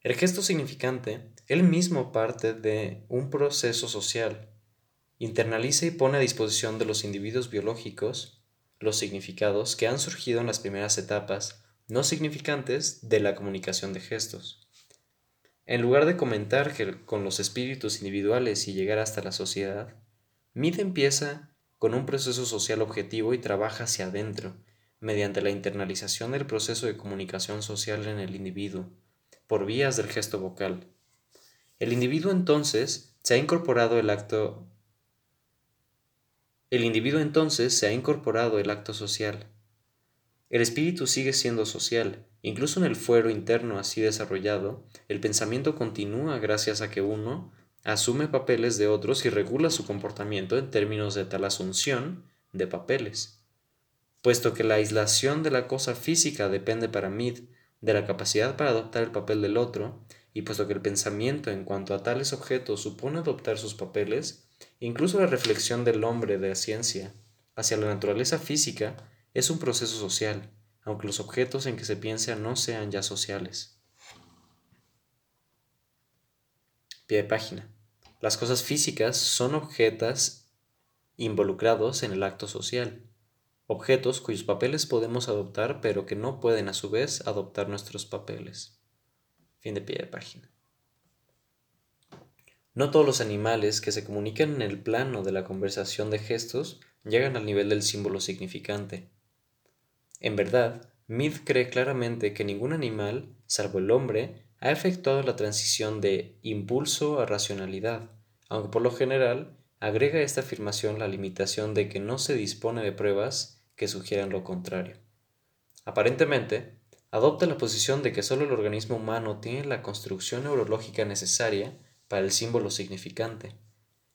El gesto significante, él mismo parte de un proceso social internaliza y pone a disposición de los individuos biológicos los significados que han surgido en las primeras etapas no significantes de la comunicación de gestos. En lugar de comentar con los espíritus individuales y llegar hasta la sociedad, Mead empieza con un proceso social objetivo y trabaja hacia adentro, mediante la internalización del proceso de comunicación social en el individuo, por vías del gesto vocal. El individuo entonces se ha incorporado el acto el individuo entonces se ha incorporado el acto social. El espíritu sigue siendo social, incluso en el fuero interno así desarrollado, el pensamiento continúa gracias a que uno asume papeles de otros y regula su comportamiento en términos de tal asunción de papeles. Puesto que la aislación de la cosa física depende para Mead de la capacidad para adoptar el papel del otro, y puesto que el pensamiento en cuanto a tales objetos supone adoptar sus papeles, Incluso la reflexión del hombre de la ciencia hacia la naturaleza física es un proceso social, aunque los objetos en que se piensa no sean ya sociales. Pie de página. Las cosas físicas son objetos involucrados en el acto social, objetos cuyos papeles podemos adoptar pero que no pueden a su vez adoptar nuestros papeles. Fin de pie de página. No todos los animales que se comunican en el plano de la conversación de gestos llegan al nivel del símbolo significante. En verdad, Mead cree claramente que ningún animal, salvo el hombre, ha efectuado la transición de impulso a racionalidad, aunque por lo general agrega a esta afirmación la limitación de que no se dispone de pruebas que sugieran lo contrario. Aparentemente, adopta la posición de que solo el organismo humano tiene la construcción neurológica necesaria para el símbolo significante.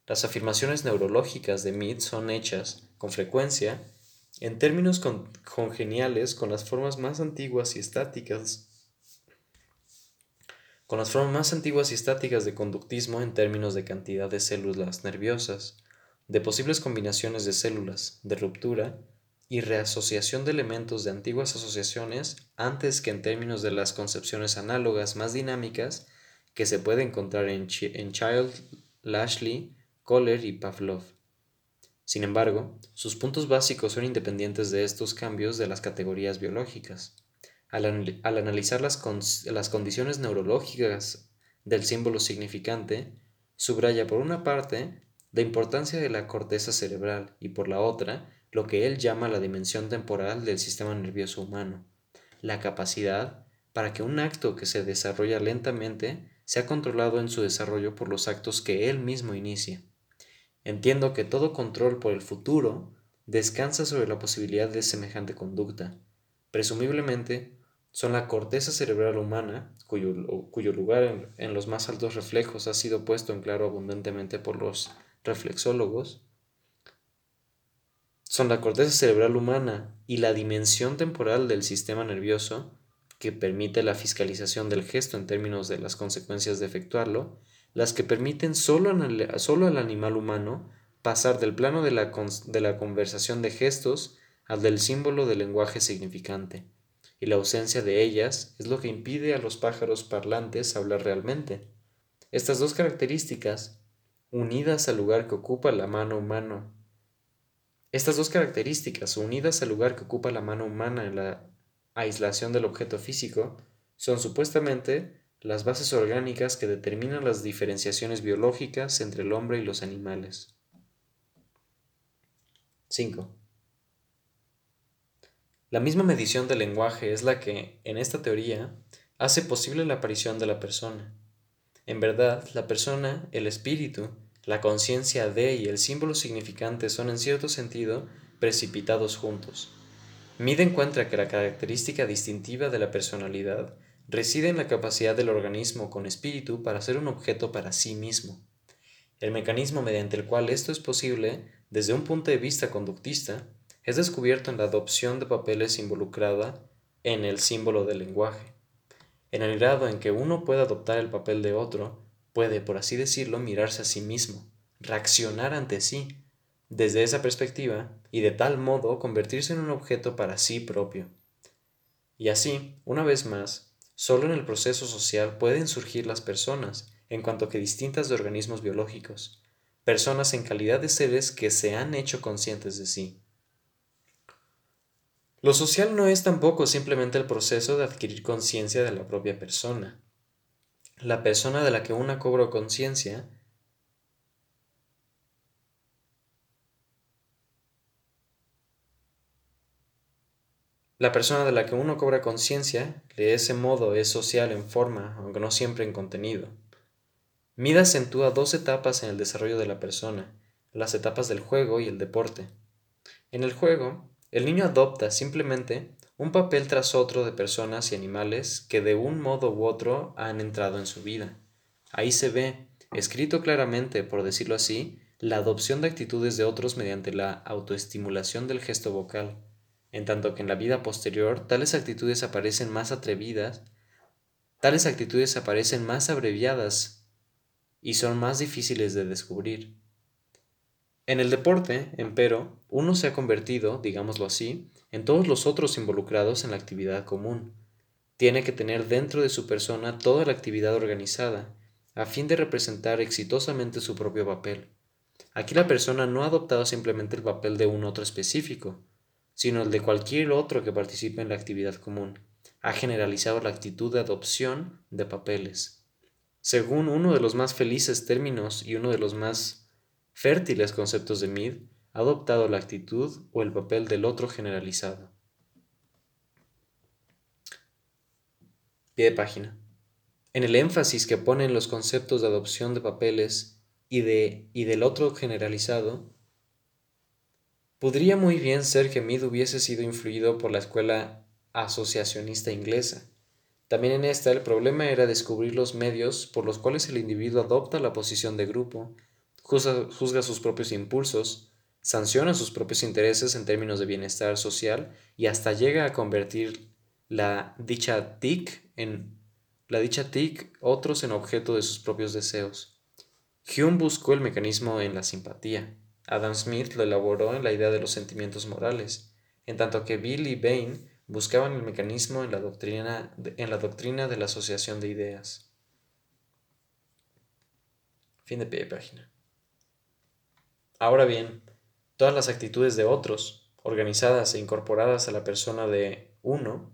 Las afirmaciones neurológicas de Mead son hechas, con frecuencia, en términos congeniales con las formas más antiguas y estáticas con las formas más antiguas y estáticas de conductismo en términos de cantidad de células nerviosas, de posibles combinaciones de células, de ruptura y reasociación de elementos de antiguas asociaciones antes que en términos de las concepciones análogas más dinámicas que se puede encontrar en, Child, Lashley, Kohler y Pavlov. Sin embargo, sus puntos básicos son independientes de estos cambios de las categorías biológicas. Al, analizar las, las condiciones neurológicas del símbolo significante, subraya por una parte la importancia de la corteza cerebral y por la otra lo que él llama la dimensión temporal del sistema nervioso humano, la capacidad para que un acto que se desarrolla lentamente se ha controlado en su desarrollo por los actos que él mismo inicia. Entiendo que todo control por el futuro descansa sobre la posibilidad de semejante conducta. Presumiblemente, son la corteza cerebral humana, cuyo, lugar en, los más altos reflejos ha sido puesto en claro abundantemente por los reflexólogos, son la corteza cerebral humana y la dimensión temporal del sistema nervioso que permite la fiscalización del gesto en términos de las consecuencias de efectuarlo, las que permiten solo, al animal humano pasar del plano de la, de la conversación de gestos al del símbolo del lenguaje significante, y la ausencia de ellas es lo que impide a los pájaros parlantes hablar realmente. Estas dos características, unidas al lugar que ocupa la mano humana, estas dos características, unidas al lugar que ocupa la mano humana en la aislación del objeto físico son supuestamente las bases orgánicas que determinan las diferenciaciones biológicas entre el hombre y los animales. 5. La misma medición del lenguaje es la que, en esta teoría, hace posible la aparición de la persona. En verdad, la persona, el espíritu, la conciencia de y el símbolo significante son en cierto sentido precipitados juntos. Mide encuentra que la característica distintiva de la personalidad reside en la capacidad del organismo con espíritu para ser un objeto para sí mismo. El mecanismo mediante el cual esto es posible, desde un punto de vista conductista, es descubierto en la adopción de papeles involucrada en el símbolo del lenguaje. En el grado en que uno puede adoptar el papel de otro, puede, por así decirlo, mirarse a sí mismo, reaccionar ante sí, desde esa perspectiva, y de tal modo convertirse en un objeto para sí propio. Y así, una vez más, Solo en el proceso social pueden surgir las personas, en cuanto que distintas de organismos biológicos, personas en calidad de seres que se han hecho conscientes de sí. Lo social no es tampoco simplemente el proceso de adquirir conciencia de la propia persona. La persona de la que una cobra conciencia La persona de la que uno cobra conciencia, de ese modo es social en forma, aunque no siempre en contenido. Mida acentúa dos etapas en el desarrollo de la persona, las etapas del juego y el deporte. En el juego, el niño adopta simplemente un papel tras otro de personas y animales que de un modo u otro han entrado en su vida. Ahí se ve, escrito claramente, por decirlo así, la adopción de actitudes de otros mediante la autoestimulación del gesto vocal en tanto que en la vida posterior tales actitudes aparecen más atrevidas, tales actitudes aparecen más abreviadas y son más difíciles de descubrir. En el deporte, empero, uno se ha convertido, digámoslo así, en todos los otros involucrados en la actividad común. Tiene que tener dentro de su persona toda la actividad organizada, a fin de representar exitosamente su propio papel. Aquí la persona no ha adoptado simplemente el papel de un otro específico, sino el de cualquier otro que participe en la actividad común. Ha generalizado la actitud de adopción de papeles. Según uno de los más felices términos y uno de los más fértiles conceptos de Mead, ha adoptado la actitud o el papel del otro generalizado. Pie de página. En el énfasis que ponen los conceptos de adopción de papeles y, de, y del otro generalizado, Podría muy bien ser que Mead hubiese sido influido por la escuela asociacionista inglesa. También en esta el problema era descubrir los medios por los cuales el individuo adopta la posición de grupo, juzga, sus propios impulsos, sanciona sus propios intereses en términos de bienestar social y hasta llega a convertir la dicha tic en la dicha tic otros en objeto de sus propios deseos. Hume buscó el mecanismo en la simpatía. Adam Smith lo elaboró en la idea de los sentimientos morales, en tanto que Bill y Bain buscaban el mecanismo en la doctrina en la, doctrina de la asociación de ideas. Fin de página. Ahora bien, todas las actitudes de otros, organizadas e incorporadas a la persona de uno,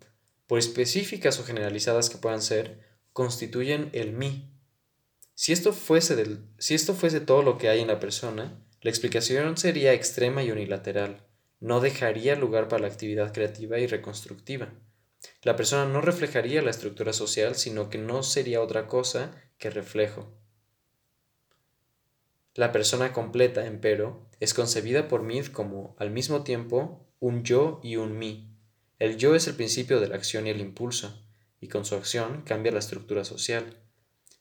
por específicas o generalizadas que puedan ser, constituyen el mí. Si esto fuese, del, si esto fuese todo lo que hay en la persona, la explicación sería extrema y unilateral, no dejaría lugar para la actividad creativa y reconstructiva. La persona no reflejaría la estructura social, sino que no sería otra cosa que reflejo. La persona completa, empero, es concebida por Mead como, al mismo tiempo, un yo y un mí. El yo es el principio de la acción y el impulso, y con su acción cambia la estructura social.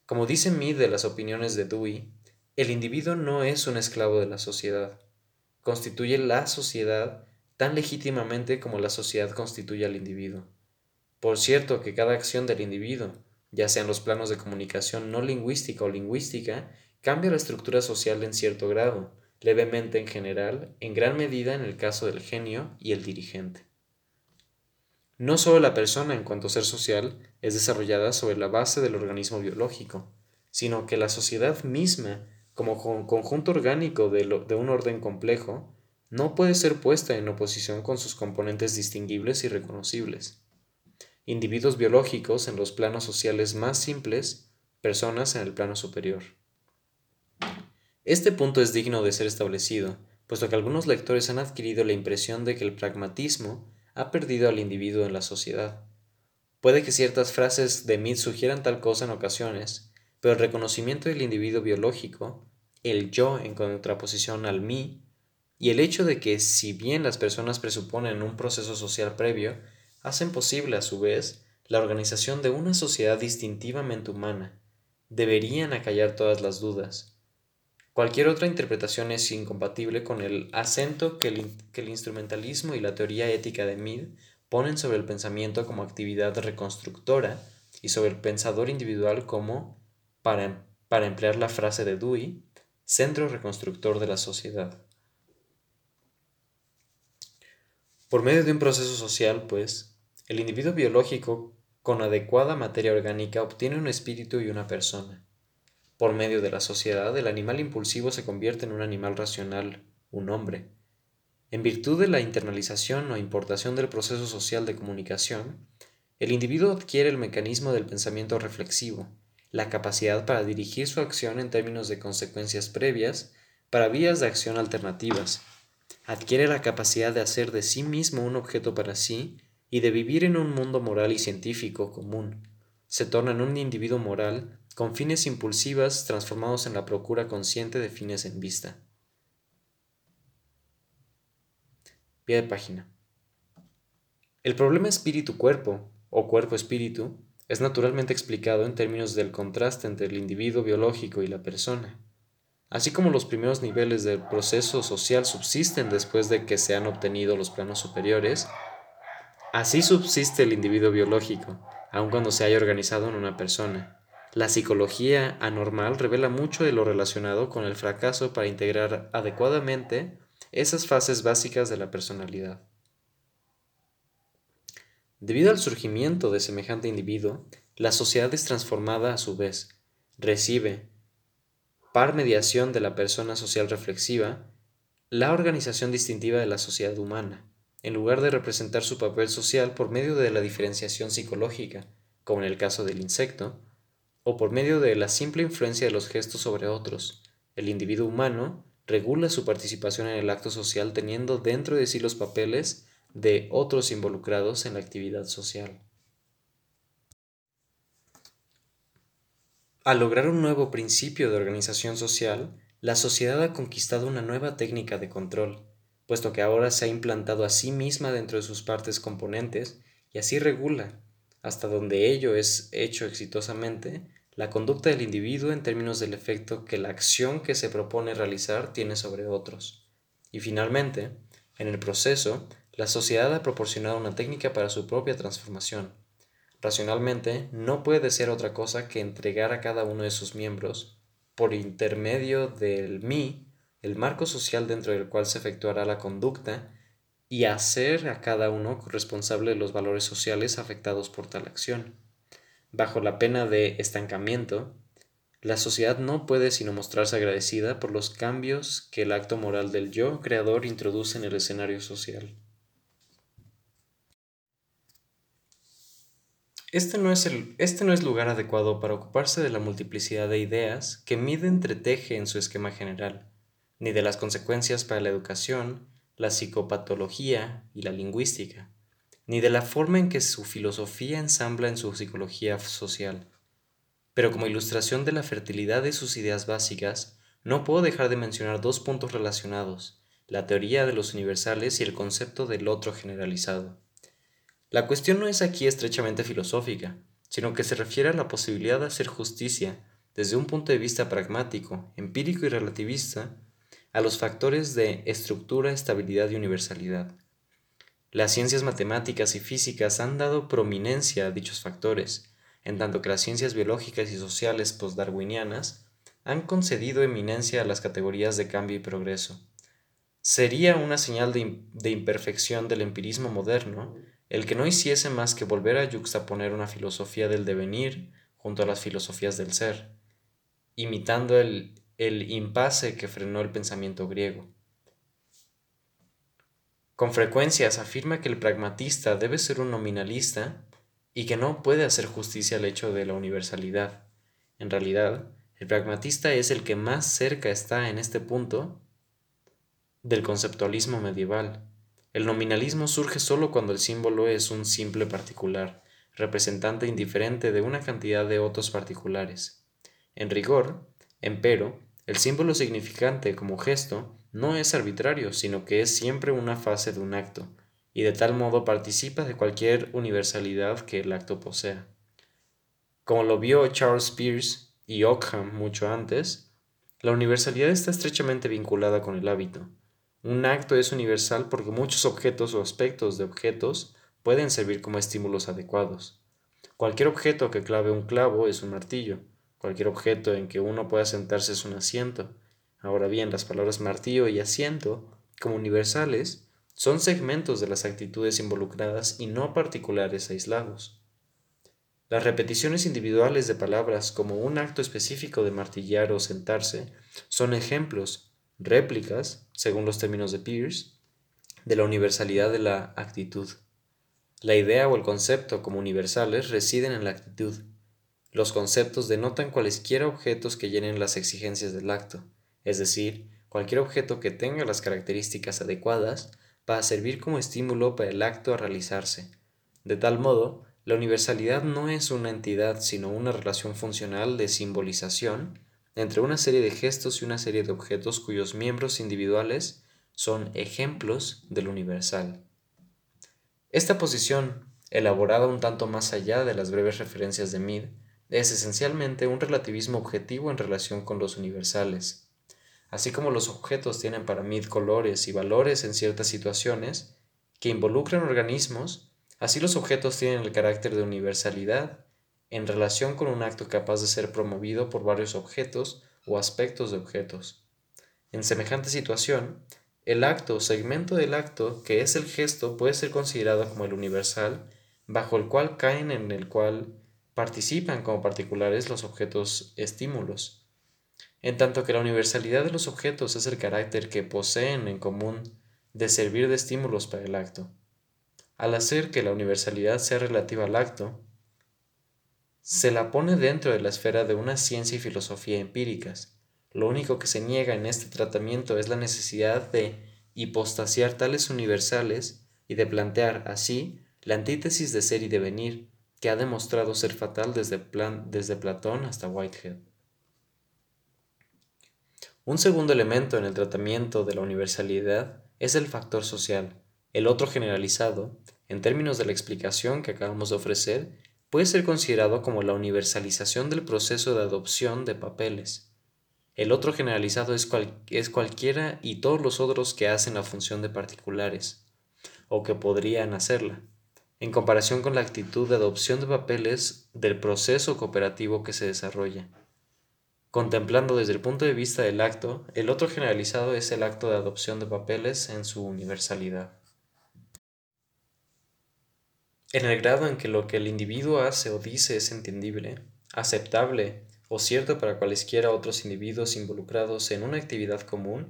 Como dice Mead de las opiniones de Dewey, el individuo no es un esclavo de la sociedad. Constituye la sociedad tan legítimamente como la sociedad constituye al individuo. Por cierto que cada acción del individuo, ya sea en los planos de comunicación no lingüística o lingüística, cambia la estructura social en cierto grado, levemente en general, en gran medida en el caso del genio y el dirigente. No solo la persona en cuanto ser social es desarrollada sobre la base del organismo biológico, sino que la sociedad misma como conjunto orgánico de, de un orden complejo, no puede ser puesta en oposición con sus componentes distinguibles y reconocibles. Individuos biológicos en los planos sociales más simples, personas en el plano superior. Este punto es digno de ser establecido, puesto que algunos lectores han adquirido la impresión de que el pragmatismo ha perdido al individuo en la sociedad. Puede que ciertas frases de Mead sugieran tal cosa en ocasiones, pero el reconocimiento del individuo biológico, el yo en contraposición al mí, y el hecho de que si bien las personas presuponen un proceso social previo, hacen posible a su vez la organización de una sociedad distintivamente humana, deberían acallar todas las dudas. Cualquier otra interpretación es incompatible con el acento que el, instrumentalismo y la teoría ética de Mead ponen sobre el pensamiento como actividad reconstructora y sobre el pensador individual como, para, para emplear la frase de Dewey, centro reconstructor de la sociedad. Por medio de un proceso social, pues, el individuo biológico con adecuada materia orgánica obtiene un espíritu y una persona. Por medio de la sociedad, el animal impulsivo se convierte en un animal racional, un hombre. En virtud de la internalización o importación del proceso social de comunicación, el individuo adquiere el mecanismo del pensamiento reflexivo, la capacidad para dirigir su acción en términos de consecuencias previas para vías de acción alternativas, adquiere la capacidad de hacer de sí mismo un objeto para sí y de vivir en un mundo moral y científico común. Se torna en un individuo moral con fines impulsivas transformados en la procura consciente de fines en vista. Pie de página. El problema espíritu-cuerpo o cuerpo-espíritu es naturalmente explicado en términos del contraste entre el individuo biológico y la persona. Así como los primeros niveles del proceso social subsisten después de que se han obtenido los planos superiores, así subsiste el individuo biológico, aun cuando se haya organizado en una persona. La psicología anormal revela mucho de lo relacionado con el fracaso para integrar adecuadamente esas fases básicas de la personalidad. Debido al surgimiento de semejante individuo, la sociedad es transformada a su vez, recibe, par mediación de la persona social reflexiva, la organización distintiva de la sociedad humana, en lugar de representar su papel social por medio de la diferenciación psicológica, como en el caso del insecto, o por medio de la simple influencia de los gestos sobre otros. El individuo humano regula su participación en el acto social teniendo dentro de sí los papeles de otros involucrados en la actividad social. Al lograr un nuevo principio de organización social, la sociedad ha conquistado una nueva técnica de control, puesto que ahora se ha implantado a sí misma dentro de sus partes componentes y así regula, hasta donde ello es hecho exitosamente, la conducta del individuo en términos del efecto que la acción que se propone realizar tiene sobre otros. Y finalmente, en el proceso, la sociedad ha proporcionado una técnica para su propia transformación, racionalmente no puede ser otra cosa que entregar a cada uno de sus miembros, por intermedio del mí, el marco social dentro del cual se efectuará la conducta, y hacer a cada uno responsable de los valores sociales afectados por tal acción. Bajo la pena de estancamiento, la sociedad no puede sino mostrarse agradecida por los cambios que el acto moral del yo creador introduce en el escenario social. Este no, es el, este no es lugar adecuado para ocuparse de la multiplicidad de ideas que Mide entreteje en su esquema general, ni de las consecuencias para la educación, la psicopatología y la lingüística, ni de la forma en que su filosofía ensambla en su psicología social. Pero como ilustración de la fertilidad de sus ideas básicas, no puedo dejar de mencionar dos puntos relacionados, la teoría de los universales y el concepto del otro generalizado. La cuestión no es aquí estrechamente filosófica, sino que se refiere a la posibilidad de hacer justicia desde un punto de vista pragmático, empírico y relativista a los factores de estructura, estabilidad y universalidad. Las ciencias matemáticas y físicas han dado prominencia a dichos factores, en tanto que las ciencias biológicas y sociales postdarwinianas han concedido eminencia a las categorías de cambio y progreso. Sería una señal de, de imperfección del empirismo moderno el que no hiciese más que volver a yuxtaponer una filosofía del devenir junto a las filosofías del ser, imitando el, el impasse que frenó el pensamiento griego. Con frecuencia se afirma que el pragmatista debe ser un nominalista y que no puede hacer justicia al hecho de la universalidad. En realidad, el pragmatista es el que más cerca está en este punto del conceptualismo medieval, el nominalismo surge solo cuando el símbolo es un simple particular, representante indiferente de una cantidad de otros particulares. En rigor, empero, el símbolo significante como gesto no es arbitrario, sino que es siempre una fase de un acto, y de tal modo participa de cualquier universalidad que el acto posea. Como lo vio Charles Peirce y Ockham mucho antes, la universalidad está estrechamente vinculada con el hábito. Un acto es universal porque muchos objetos o aspectos de objetos pueden servir como estímulos adecuados. Cualquier objeto que clave un clavo es un martillo, Cualquier objeto en que uno pueda sentarse es un asiento. Ahora bien, las palabras martillo y asiento, como universales, son segmentos de las actitudes involucradas y no particulares aislados. Las repeticiones individuales de palabras como un acto específico de martillar o sentarse son ejemplos, réplicas, según los términos de Peirce, de la universalidad de la actitud. La idea o el concepto como universales residen en la actitud, los conceptos denotan cualesquiera objetos que llenen las exigencias del acto, es decir, cualquier objeto que tenga las características adecuadas para servir como estímulo para el acto a realizarse. De tal modo, la universalidad no es una entidad, sino una relación funcional de simbolización entre una serie de gestos y una serie de objetos cuyos miembros individuales son ejemplos del universal. Esta posición, elaborada un tanto más allá de las breves referencias de Mead, es esencialmente un relativismo objetivo en relación con los universales. Así como los objetos tienen para mí colores y valores en ciertas situaciones que involucran organismos, así los objetos tienen el carácter de universalidad en relación con un acto capaz de ser promovido por varios objetos o aspectos de objetos. En semejante situación, el acto o segmento del acto, que es el gesto, puede ser considerado como el universal, bajo el cual caen en el cual participan como particulares los objetos estímulos, en tanto que la universalidad de los objetos es el carácter que poseen en común de servir de estímulos para el acto. Al hacer que la universalidad sea relativa al acto, se la pone dentro de la esfera de una ciencia y filosofía empíricas. Lo único que se niega en este tratamiento es la necesidad de hipostasiar tales universales y de plantear así la antítesis de ser y devenir, que ha demostrado ser fatal desde, desde Platón hasta Whitehead. Un segundo elemento en el tratamiento de la universalidad es el factor social. El otro generalizado, en términos de la explicación que acabamos de ofrecer, puede ser considerado como la universalización del proceso de adopción de papeles. El otro generalizado es, es cualquiera y todos los otros que hacen la función de particulares, o que podrían hacerla en comparación con la actitud de adopción de papeles del proceso cooperativo que se desarrolla. Contemplando desde el punto de vista del acto, el otro generalizado es el acto de adopción de papeles en su universalidad. En el grado en que lo que el individuo hace o dice es entendible, aceptable o cierto para cualesquiera otros individuos involucrados en una actividad común,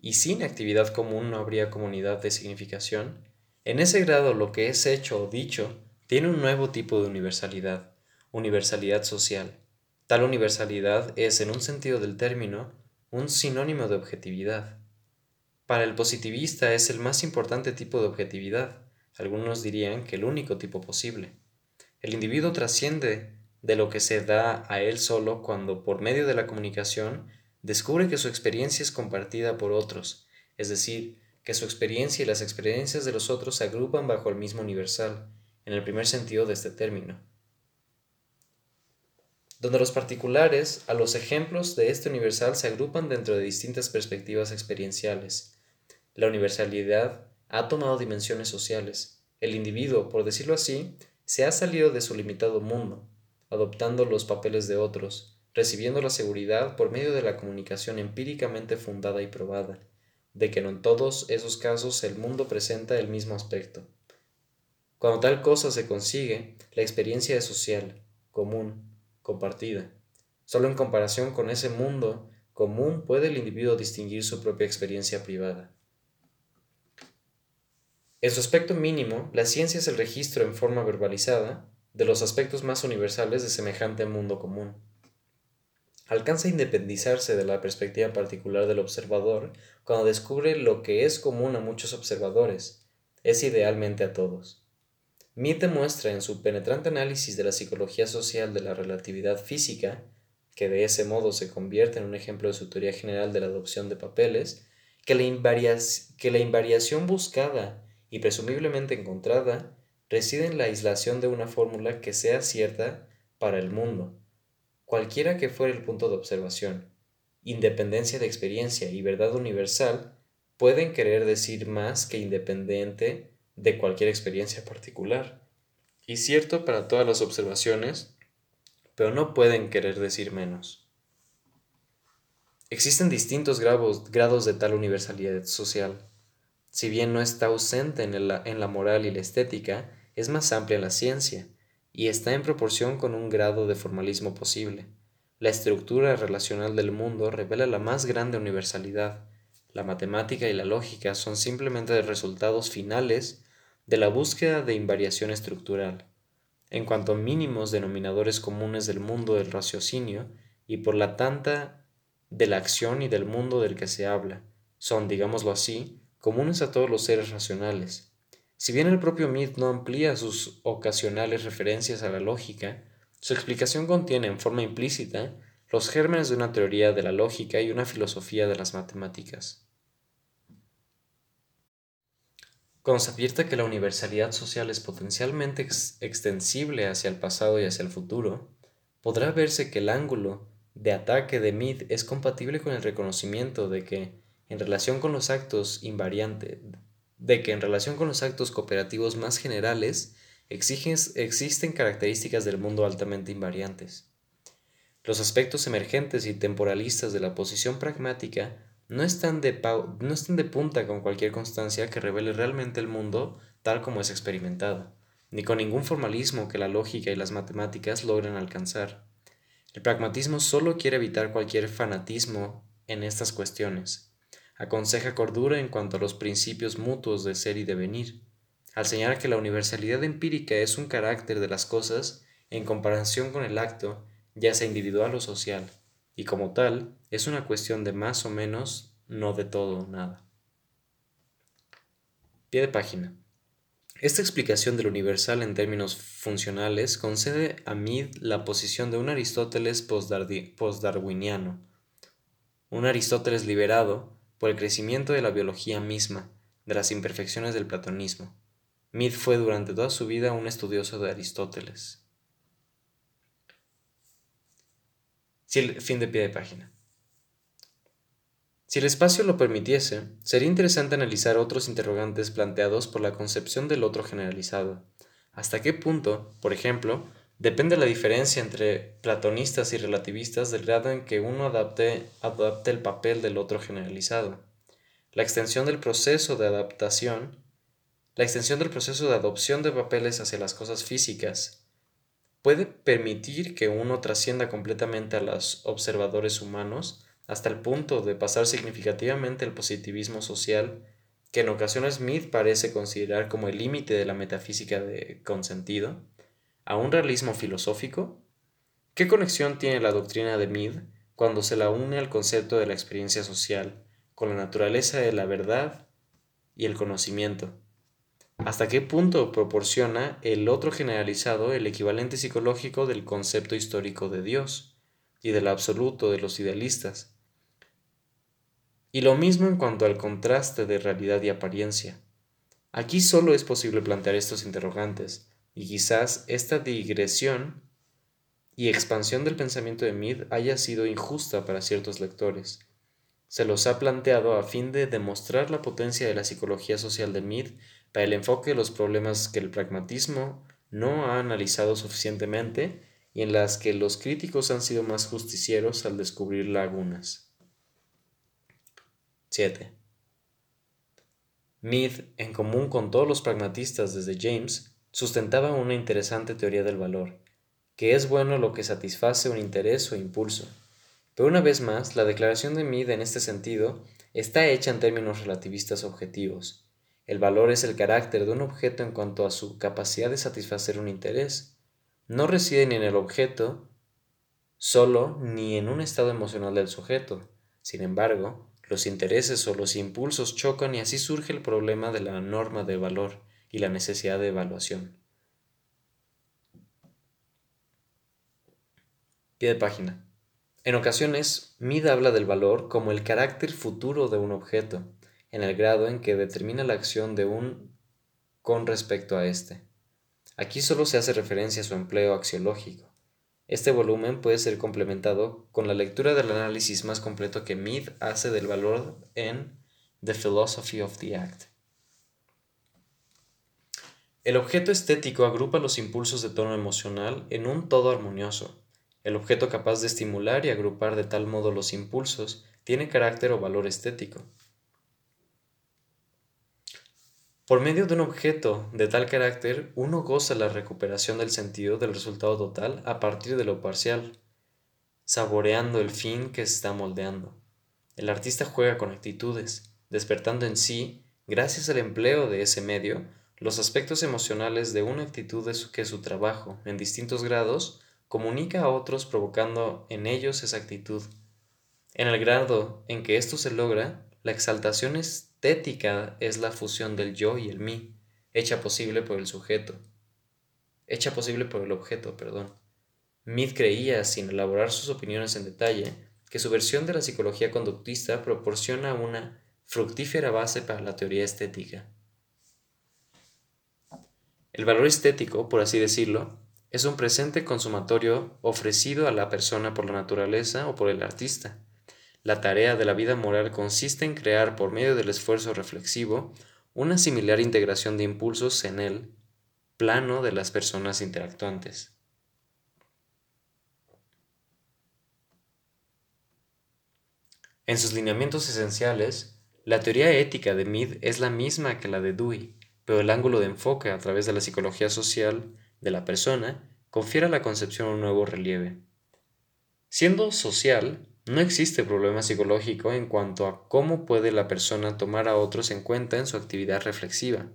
y sin actividad común no habría comunidad de significación, en ese grado lo que es hecho o dicho tiene un nuevo tipo de universalidad, universalidad social. Tal universalidad es, en un sentido del término, un sinónimo de objetividad. Para el positivista es el más importante tipo de objetividad, algunos dirían que el único tipo posible. El individuo trasciende de lo que se da a él solo cuando, por medio de la comunicación, descubre que su experiencia es compartida por otros, es decir, que su experiencia y las experiencias de los otros se agrupan bajo el mismo universal, en el primer sentido de este término. Donde los particulares a los ejemplos de este universal se agrupan dentro de distintas perspectivas experienciales. La universalidad ha tomado dimensiones sociales. El individuo, por decirlo así, se ha salido de su limitado mundo, adoptando los papeles de otros, recibiendo la seguridad por medio de la comunicación empíricamente fundada y probada de que no en todos esos casos el mundo presenta el mismo aspecto. Cuando tal cosa se consigue, la experiencia es social, común, compartida. Solo en comparación con ese mundo común puede el individuo distinguir su propia experiencia privada. En su aspecto mínimo, la ciencia es el registro en forma verbalizada de los aspectos más universales de semejante mundo común alcanza a independizarse de la perspectiva particular del observador cuando descubre lo que es común a muchos observadores, es idealmente a todos. Mead demuestra en su penetrante análisis de la psicología social de la relatividad física, que de ese modo se convierte en un ejemplo de su teoría general de la adopción de papeles, que la, invariación buscada y presumiblemente encontrada reside en la aislación de una fórmula que sea cierta para el mundo, cualquiera que fuera el punto de observación. Independencia de experiencia y verdad universal pueden querer decir más que independiente de cualquier experiencia particular. Y cierto para todas las observaciones, pero no pueden querer decir menos. Existen distintos grados, de tal universalidad social. Si bien no está ausente en, en la moral y la estética, es más amplia en la ciencia, y está en proporción con un grado de formalismo posible. La estructura relacional del mundo revela la más grande universalidad. La matemática y la lógica son simplemente resultados finales de la búsqueda de invariación estructural, en cuanto a mínimos denominadores comunes del mundo del raciocinio y por la tanta de la acción y del mundo del que se habla, son, digámoslo así, comunes a todos los seres racionales. Si bien el propio Mead no amplía sus ocasionales referencias a la lógica, su explicación contiene en forma implícita los gérmenes de una teoría de la lógica y una filosofía de las matemáticas. Cuando se advierte que la universalidad social es potencialmente extensible hacia el pasado y hacia el futuro, podrá verse que el ángulo de ataque de Mead es compatible con el reconocimiento de que, en relación con los actos invariantes, de que en relación con los actos cooperativos más generales, existen características del mundo altamente invariantes. Los aspectos emergentes y temporalistas de la posición pragmática no están, de no están de punta con cualquier constancia que revele realmente el mundo tal como es experimentado, ni con ningún formalismo que la lógica y las matemáticas logren alcanzar. El pragmatismo solo quiere evitar cualquier fanatismo en estas cuestiones. Aconseja cordura en cuanto a los principios mutuos de ser y devenir, al señalar que la universalidad empírica es un carácter de las cosas en comparación con el acto, ya sea individual o social, y como tal es una cuestión de más o menos, no de todo o nada. Pie de página. Esta explicación del universal en términos funcionales concede a Mead la posición de un Aristóteles postdarwiniano, un Aristóteles liberado por el crecimiento de la biología misma, de las imperfecciones del platonismo. Mead fue durante toda su vida un estudioso de Aristóteles. Si el fin de pie de página. Si el espacio lo permitiese, sería interesante analizar otros interrogantes planteados por la concepción del otro generalizado. ¿Hasta qué punto, por ejemplo, depende la diferencia entre platonistas y relativistas del grado en que uno adapte, adapte el papel del otro generalizado? La extensión del proceso de adaptación, la extensión del proceso de adopción de papeles hacia las cosas físicas, puede permitir que uno trascienda completamente a los observadores humanos hasta el punto de pasar significativamente el positivismo social, que en ocasiones Smith parece considerar como el límite de la metafísica de consentido, a un realismo filosófico? ¿Qué conexión tiene la doctrina de Mead cuando se la une al concepto de la experiencia social, con la naturaleza de la verdad y el conocimiento? ¿Hasta qué punto proporciona el otro generalizado el equivalente psicológico del concepto histórico de Dios y del absoluto de los idealistas? Y lo mismo en cuanto al contraste de realidad y apariencia. Aquí solo es posible plantear estos interrogantes, y quizás esta digresión y expansión del pensamiento de Mead haya sido injusta para ciertos lectores. Se los ha planteado a fin de demostrar la potencia de la psicología social de Mead para el enfoque de los problemas que el pragmatismo no ha analizado suficientemente y en las que los críticos han sido más justicieros al descubrir lagunas. 7. Mead, en común con todos los pragmatistas desde James, sustentaba una interesante teoría del valor, que es bueno lo que satisface un interés o impulso. Pero una vez más, la declaración de Mead en este sentido está hecha en términos relativistas objetivos, el valor es el carácter de un objeto en cuanto a su capacidad de satisfacer un interés. No reside ni en el objeto solo ni en un estado emocional del sujeto. Sin embargo, los intereses o los impulsos chocan y así surge el problema de la norma de valor y la necesidad de evaluación. Pie de página. En ocasiones, Mead habla del valor como el carácter futuro de un objeto en el grado en que determina la acción de un con respecto a éste. Aquí solo se hace referencia a su empleo axiológico. Este volumen puede ser complementado con la lectura del análisis más completo que Mead hace del valor en The Philosophy of the Act. El objeto estético agrupa los impulsos de tono emocional en un todo armonioso. El objeto capaz de estimular y agrupar de tal modo los impulsos tiene carácter o valor estético. Por medio de un objeto de tal carácter, uno goza la recuperación del sentido del resultado total a partir de lo parcial, saboreando el fin que se está moldeando. El artista juega con actitudes, despertando en sí, gracias al empleo de ese medio, los aspectos emocionales de una actitud que su trabajo, en distintos grados, comunica a otros provocando en ellos esa actitud. En el grado en que esto se logra, la exaltación estética es la fusión del yo y el mí, hecha posible por el sujeto. Hecha posible por el objeto, perdón. Mead creía, sin elaborar sus opiniones en detalle, que su versión de la psicología conductista proporciona una fructífera base para la teoría estética. El valor estético, por así decirlo, es un presente consumatorio ofrecido a la persona por la naturaleza o por el artista. La tarea de la vida moral consiste en crear por medio del esfuerzo reflexivo una similar integración de impulsos en el plano de las personas interactuantes. En sus lineamientos esenciales, la teoría ética de Mead es la misma que la de Dewey, pero el ángulo de enfoque a través de la psicología social de la persona confiere a la concepción un nuevo relieve. Siendo social, no existe problema psicológico en cuanto a cómo puede la persona tomar a otros en cuenta en su actividad reflexiva,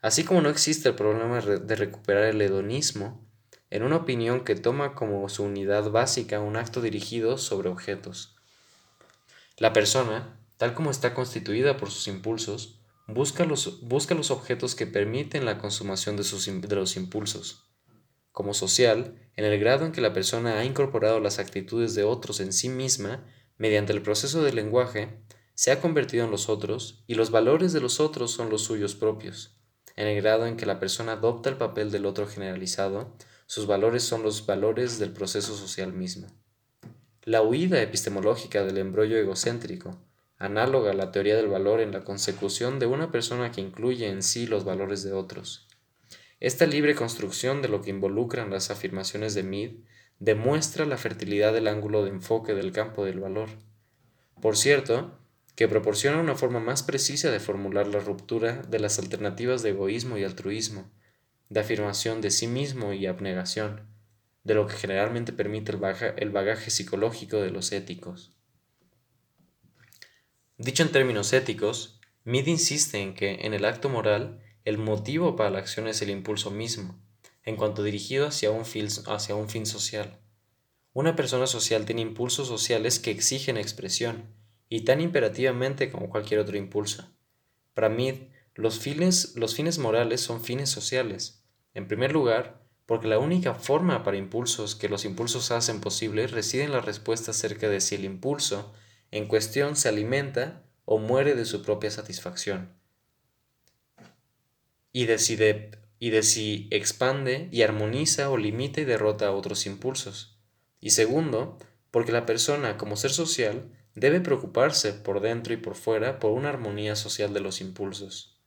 así como no existe el problema de recuperar el hedonismo en una opinión que toma como su unidad básica un acto dirigido sobre objetos. La persona, tal como está constituida por sus impulsos, busca los, busca los objetos que permiten la consumación de, sus, de los impulsos. Como social, en el grado en que la persona ha incorporado las actitudes de otros en sí misma, mediante el proceso del lenguaje, se ha convertido en los otros y los valores de los otros son los suyos propios. En el grado en que la persona adopta el papel del otro generalizado, sus valores son los valores del proceso social mismo. La huida epistemológica del embrollo egocéntrico, análoga a la teoría del valor en la consecución de una persona que incluye en sí los valores de otros. Esta libre construcción de lo que involucran las afirmaciones de Mead demuestra la fertilidad del ángulo de enfoque del campo del valor. Por cierto, que proporciona una forma más precisa de formular la ruptura de las alternativas de egoísmo y altruismo, de afirmación de sí mismo y abnegación, de lo que generalmente permite el, el bagaje psicológico de los éticos. Dicho en términos éticos, Mead insiste en que, en el acto moral, el motivo para la acción es el impulso mismo, en cuanto dirigido hacia un, fin, hacia un fin social. Una persona social tiene impulsos sociales que exigen expresión, y tan imperativamente como cualquier otro impulso. Para mí, los fines, los fines morales son fines sociales. En primer lugar, porque la única forma para impulsos que los impulsos hacen posible reside en la respuesta acerca de si el impulso en cuestión se alimenta o muere de su propia satisfacción y decide y de si expande y armoniza o limita y derrota a otros impulsos. Y segundo, porque la persona, como ser social, debe preocuparse por dentro y por fuera por una armonía social de los impulsos.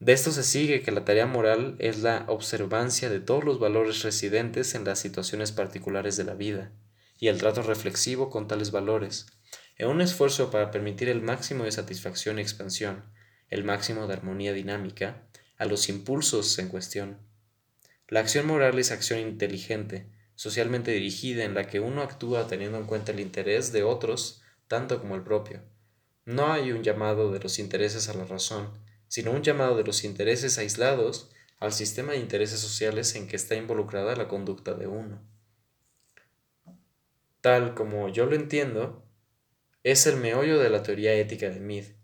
De esto se sigue que la tarea moral es la observancia de todos los valores residentes en las situaciones particulares de la vida, y el trato reflexivo con tales valores, en un esfuerzo para permitir el máximo de satisfacción y expansión, el máximo de armonía dinámica, a los impulsos en cuestión. La acción moral es acción inteligente, socialmente dirigida en la que uno actúa teniendo en cuenta el interés de otros tanto como el propio. No hay un llamado de los intereses a la razón, sino un llamado de los intereses aislados al sistema de intereses sociales en que está involucrada la conducta de uno. Tal como yo lo entiendo, es el meollo de la teoría ética de Mead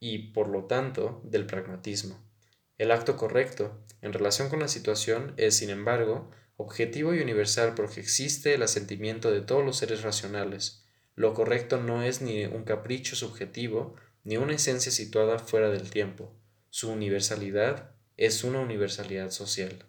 y, por lo tanto, del pragmatismo. El acto correcto, en relación con la situación, es, sin embargo, objetivo y universal porque existe el asentimiento de todos los seres racionales. Lo correcto no es ni un capricho subjetivo, ni una esencia situada fuera del tiempo. Su universalidad es una universalidad social.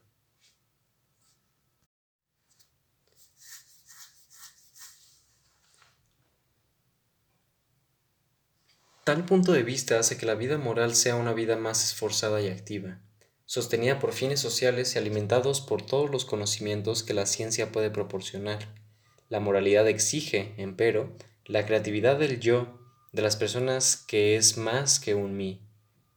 Tal punto de vista hace que la vida moral sea una vida más esforzada y activa, sostenida por fines sociales y alimentados por todos los conocimientos que la ciencia puede proporcionar. La moralidad exige, empero, la creatividad del yo de las personas que es más que un mí.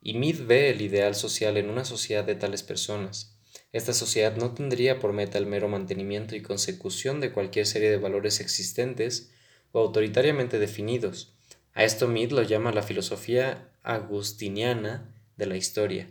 Y Mead ve el ideal social en una sociedad de tales personas. Esta sociedad no tendría por meta el mero mantenimiento y consecución de cualquier serie de valores existentes o autoritariamente definidos, a esto Mead lo llama la filosofía agustiniana de la historia.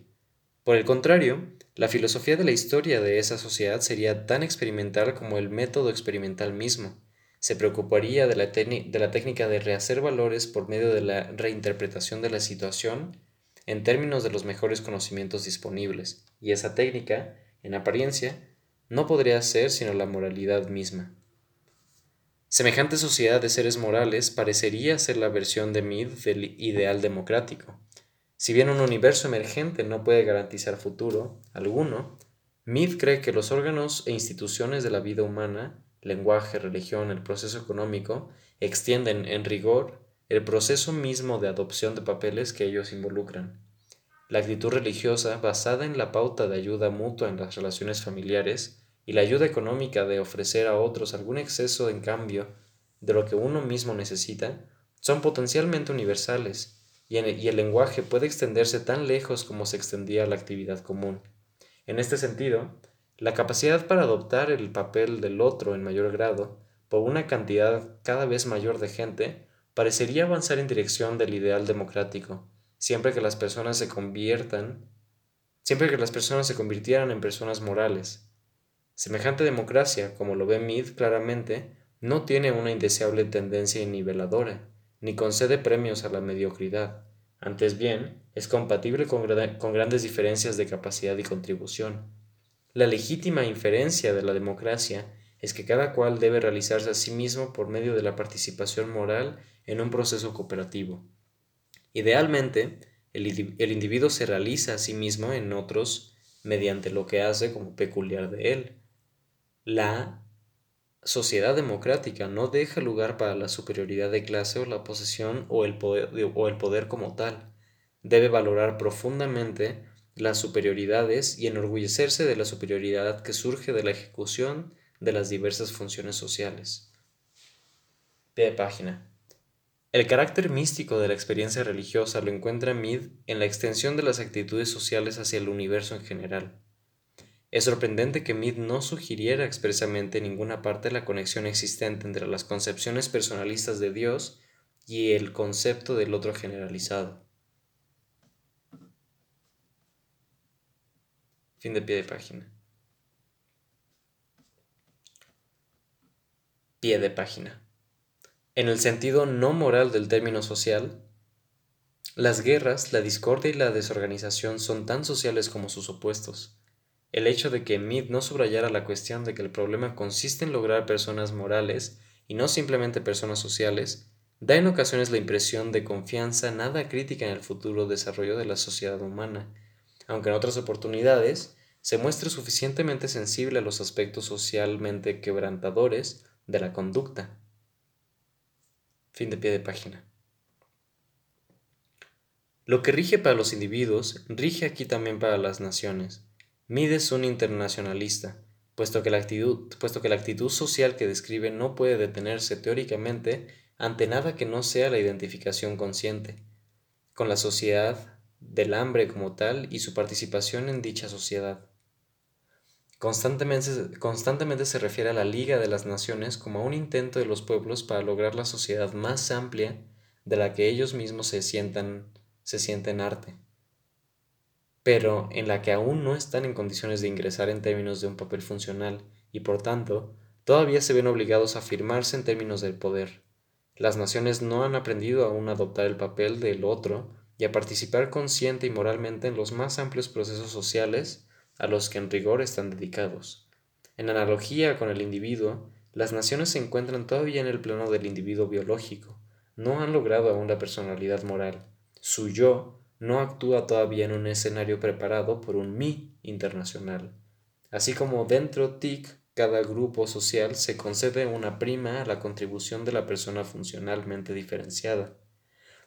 Por el contrario, la filosofía de la historia de esa sociedad sería tan experimental como el método experimental mismo. Se preocuparía de la, de la técnica de rehacer valores por medio de la reinterpretación de la situación en términos de los mejores conocimientos disponibles, y esa técnica, en apariencia, no podría ser sino la moralidad misma. Semejante sociedad de seres morales parecería ser la versión de Mead del ideal democrático. Si bien un universo emergente no puede garantizar futuro alguno, Mead cree que los órganos e instituciones de la vida humana, lenguaje, religión, el proceso económico, extienden en rigor el proceso mismo de adopción de papeles que ellos involucran. La actitud religiosa, basada en la pauta de ayuda mutua en las relaciones familiares, y la ayuda económica de ofrecer a otros algún exceso en cambio de lo que uno mismo necesita, son potencialmente universales, y, el lenguaje puede extenderse tan lejos como se extendía la actividad común. En este sentido, la capacidad para adoptar el papel del otro en mayor grado, por una cantidad cada vez mayor de gente, parecería avanzar en dirección del ideal democrático, siempre que las personas se conviertan, siempre que las personas se convirtieran en personas morales, Semejante democracia, como lo ve Mead claramente, no tiene una indeseable tendencia niveladora, ni concede premios a la mediocridad. Antes bien, es compatible con, grandes diferencias de capacidad y contribución. La legítima inferencia de la democracia es que cada cual debe realizarse a sí mismo por medio de la participación moral en un proceso cooperativo. Idealmente, el, el, individuo se realiza a sí mismo en otros mediante lo que hace como peculiar de él, la sociedad democrática no deja lugar para la superioridad de clase o la posesión o el poder, o el poder como tal. Debe valorar profundamente las superioridades y enorgullecerse de la superioridad que surge de la ejecución de las diversas funciones sociales. de página. El carácter místico de la experiencia religiosa lo encuentra Mead en la extensión de las actitudes sociales hacia el universo en general. Es sorprendente que Mead no sugiriera expresamente en ninguna parte la conexión existente entre las concepciones personalistas de Dios y el concepto del otro generalizado. Fin de pie de página. Pie de página. En el sentido no moral del término social, las guerras, la discordia y la desorganización son tan sociales como sus opuestos. El hecho de que Mead no subrayara la cuestión de que el problema consiste en lograr personas morales y no simplemente personas sociales, da en ocasiones la impresión de confianza nada crítica en el futuro desarrollo de la sociedad humana, aunque en otras oportunidades se muestre suficientemente sensible a los aspectos socialmente quebrantadores de la conducta. Fin de pie de página. Lo que rige para los individuos, rige aquí también para las naciones. Mide es un internacionalista, puesto que, la actitud, puesto que la actitud social que describe no puede detenerse teóricamente ante nada que no sea la identificación consciente, con la sociedad del hambre como tal y su participación en dicha sociedad. Constantemente, constantemente, se refiere a la Liga de las Naciones como a un intento de los pueblos para lograr la sociedad más amplia de la que ellos mismos se sientan, se sienten arte pero en la que aún no están en condiciones de ingresar en términos de un papel funcional y por tanto todavía se ven obligados a firmarse en términos del poder. Las naciones no han aprendido aún a adoptar el papel del otro y a participar consciente y moralmente en los más amplios procesos sociales a los que en rigor están dedicados. En analogía con el individuo, las naciones se encuentran todavía en el plano del individuo biológico, no han logrado aún la personalidad moral. Su yo no actúa todavía en un escenario preparado por un mí internacional. Así como dentro TIC cada grupo social se concede una prima a la contribución de la persona funcionalmente diferenciada.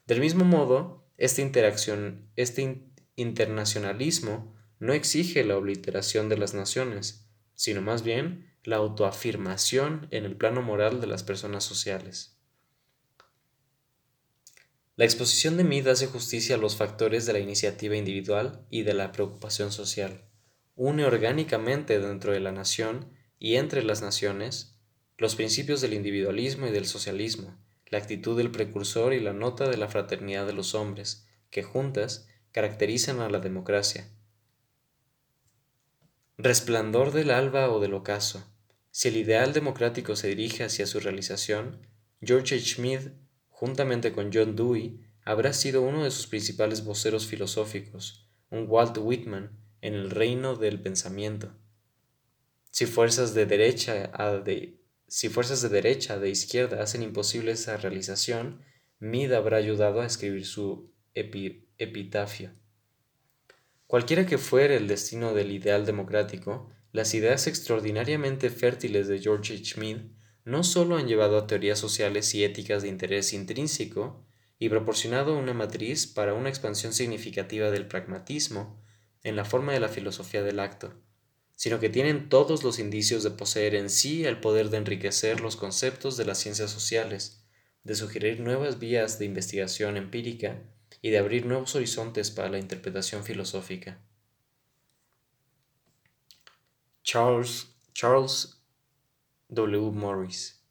Del mismo modo, esta interacción, este internacionalismo no exige la obliteración de las naciones, sino más bien la autoafirmación en el plano moral de las personas sociales. La exposición de Mead hace justicia a los factores de la iniciativa individual y de la preocupación social. Une orgánicamente dentro de la nación y entre las naciones los principios del individualismo y del socialismo, la actitud del precursor y la nota de la fraternidad de los hombres, que juntas caracterizan a la democracia. Resplandor del alba o del ocaso. Si el ideal democrático se dirige hacia su realización, George H. juntamente con John Dewey, habrá sido uno de sus principales voceros filosóficos, un Walt Whitman en el reino del pensamiento. Si fuerzas de derecha a de si fuerzas de derecha de izquierda hacen imposible esa realización, Mead habrá ayudado a escribir su epitafio. Cualquiera que fuere el destino del ideal democrático, las ideas extraordinariamente fértiles de George H. Mead no solo han llevado a teorías sociales y éticas de interés intrínseco y proporcionado una matriz para una expansión significativa del pragmatismo en la forma de la filosofía del acto, sino que tienen todos los indicios de poseer en sí el poder de enriquecer los conceptos de las ciencias sociales, de sugerir nuevas vías de investigación empírica y de abrir nuevos horizontes para la interpretación filosófica. Charles, W. Morris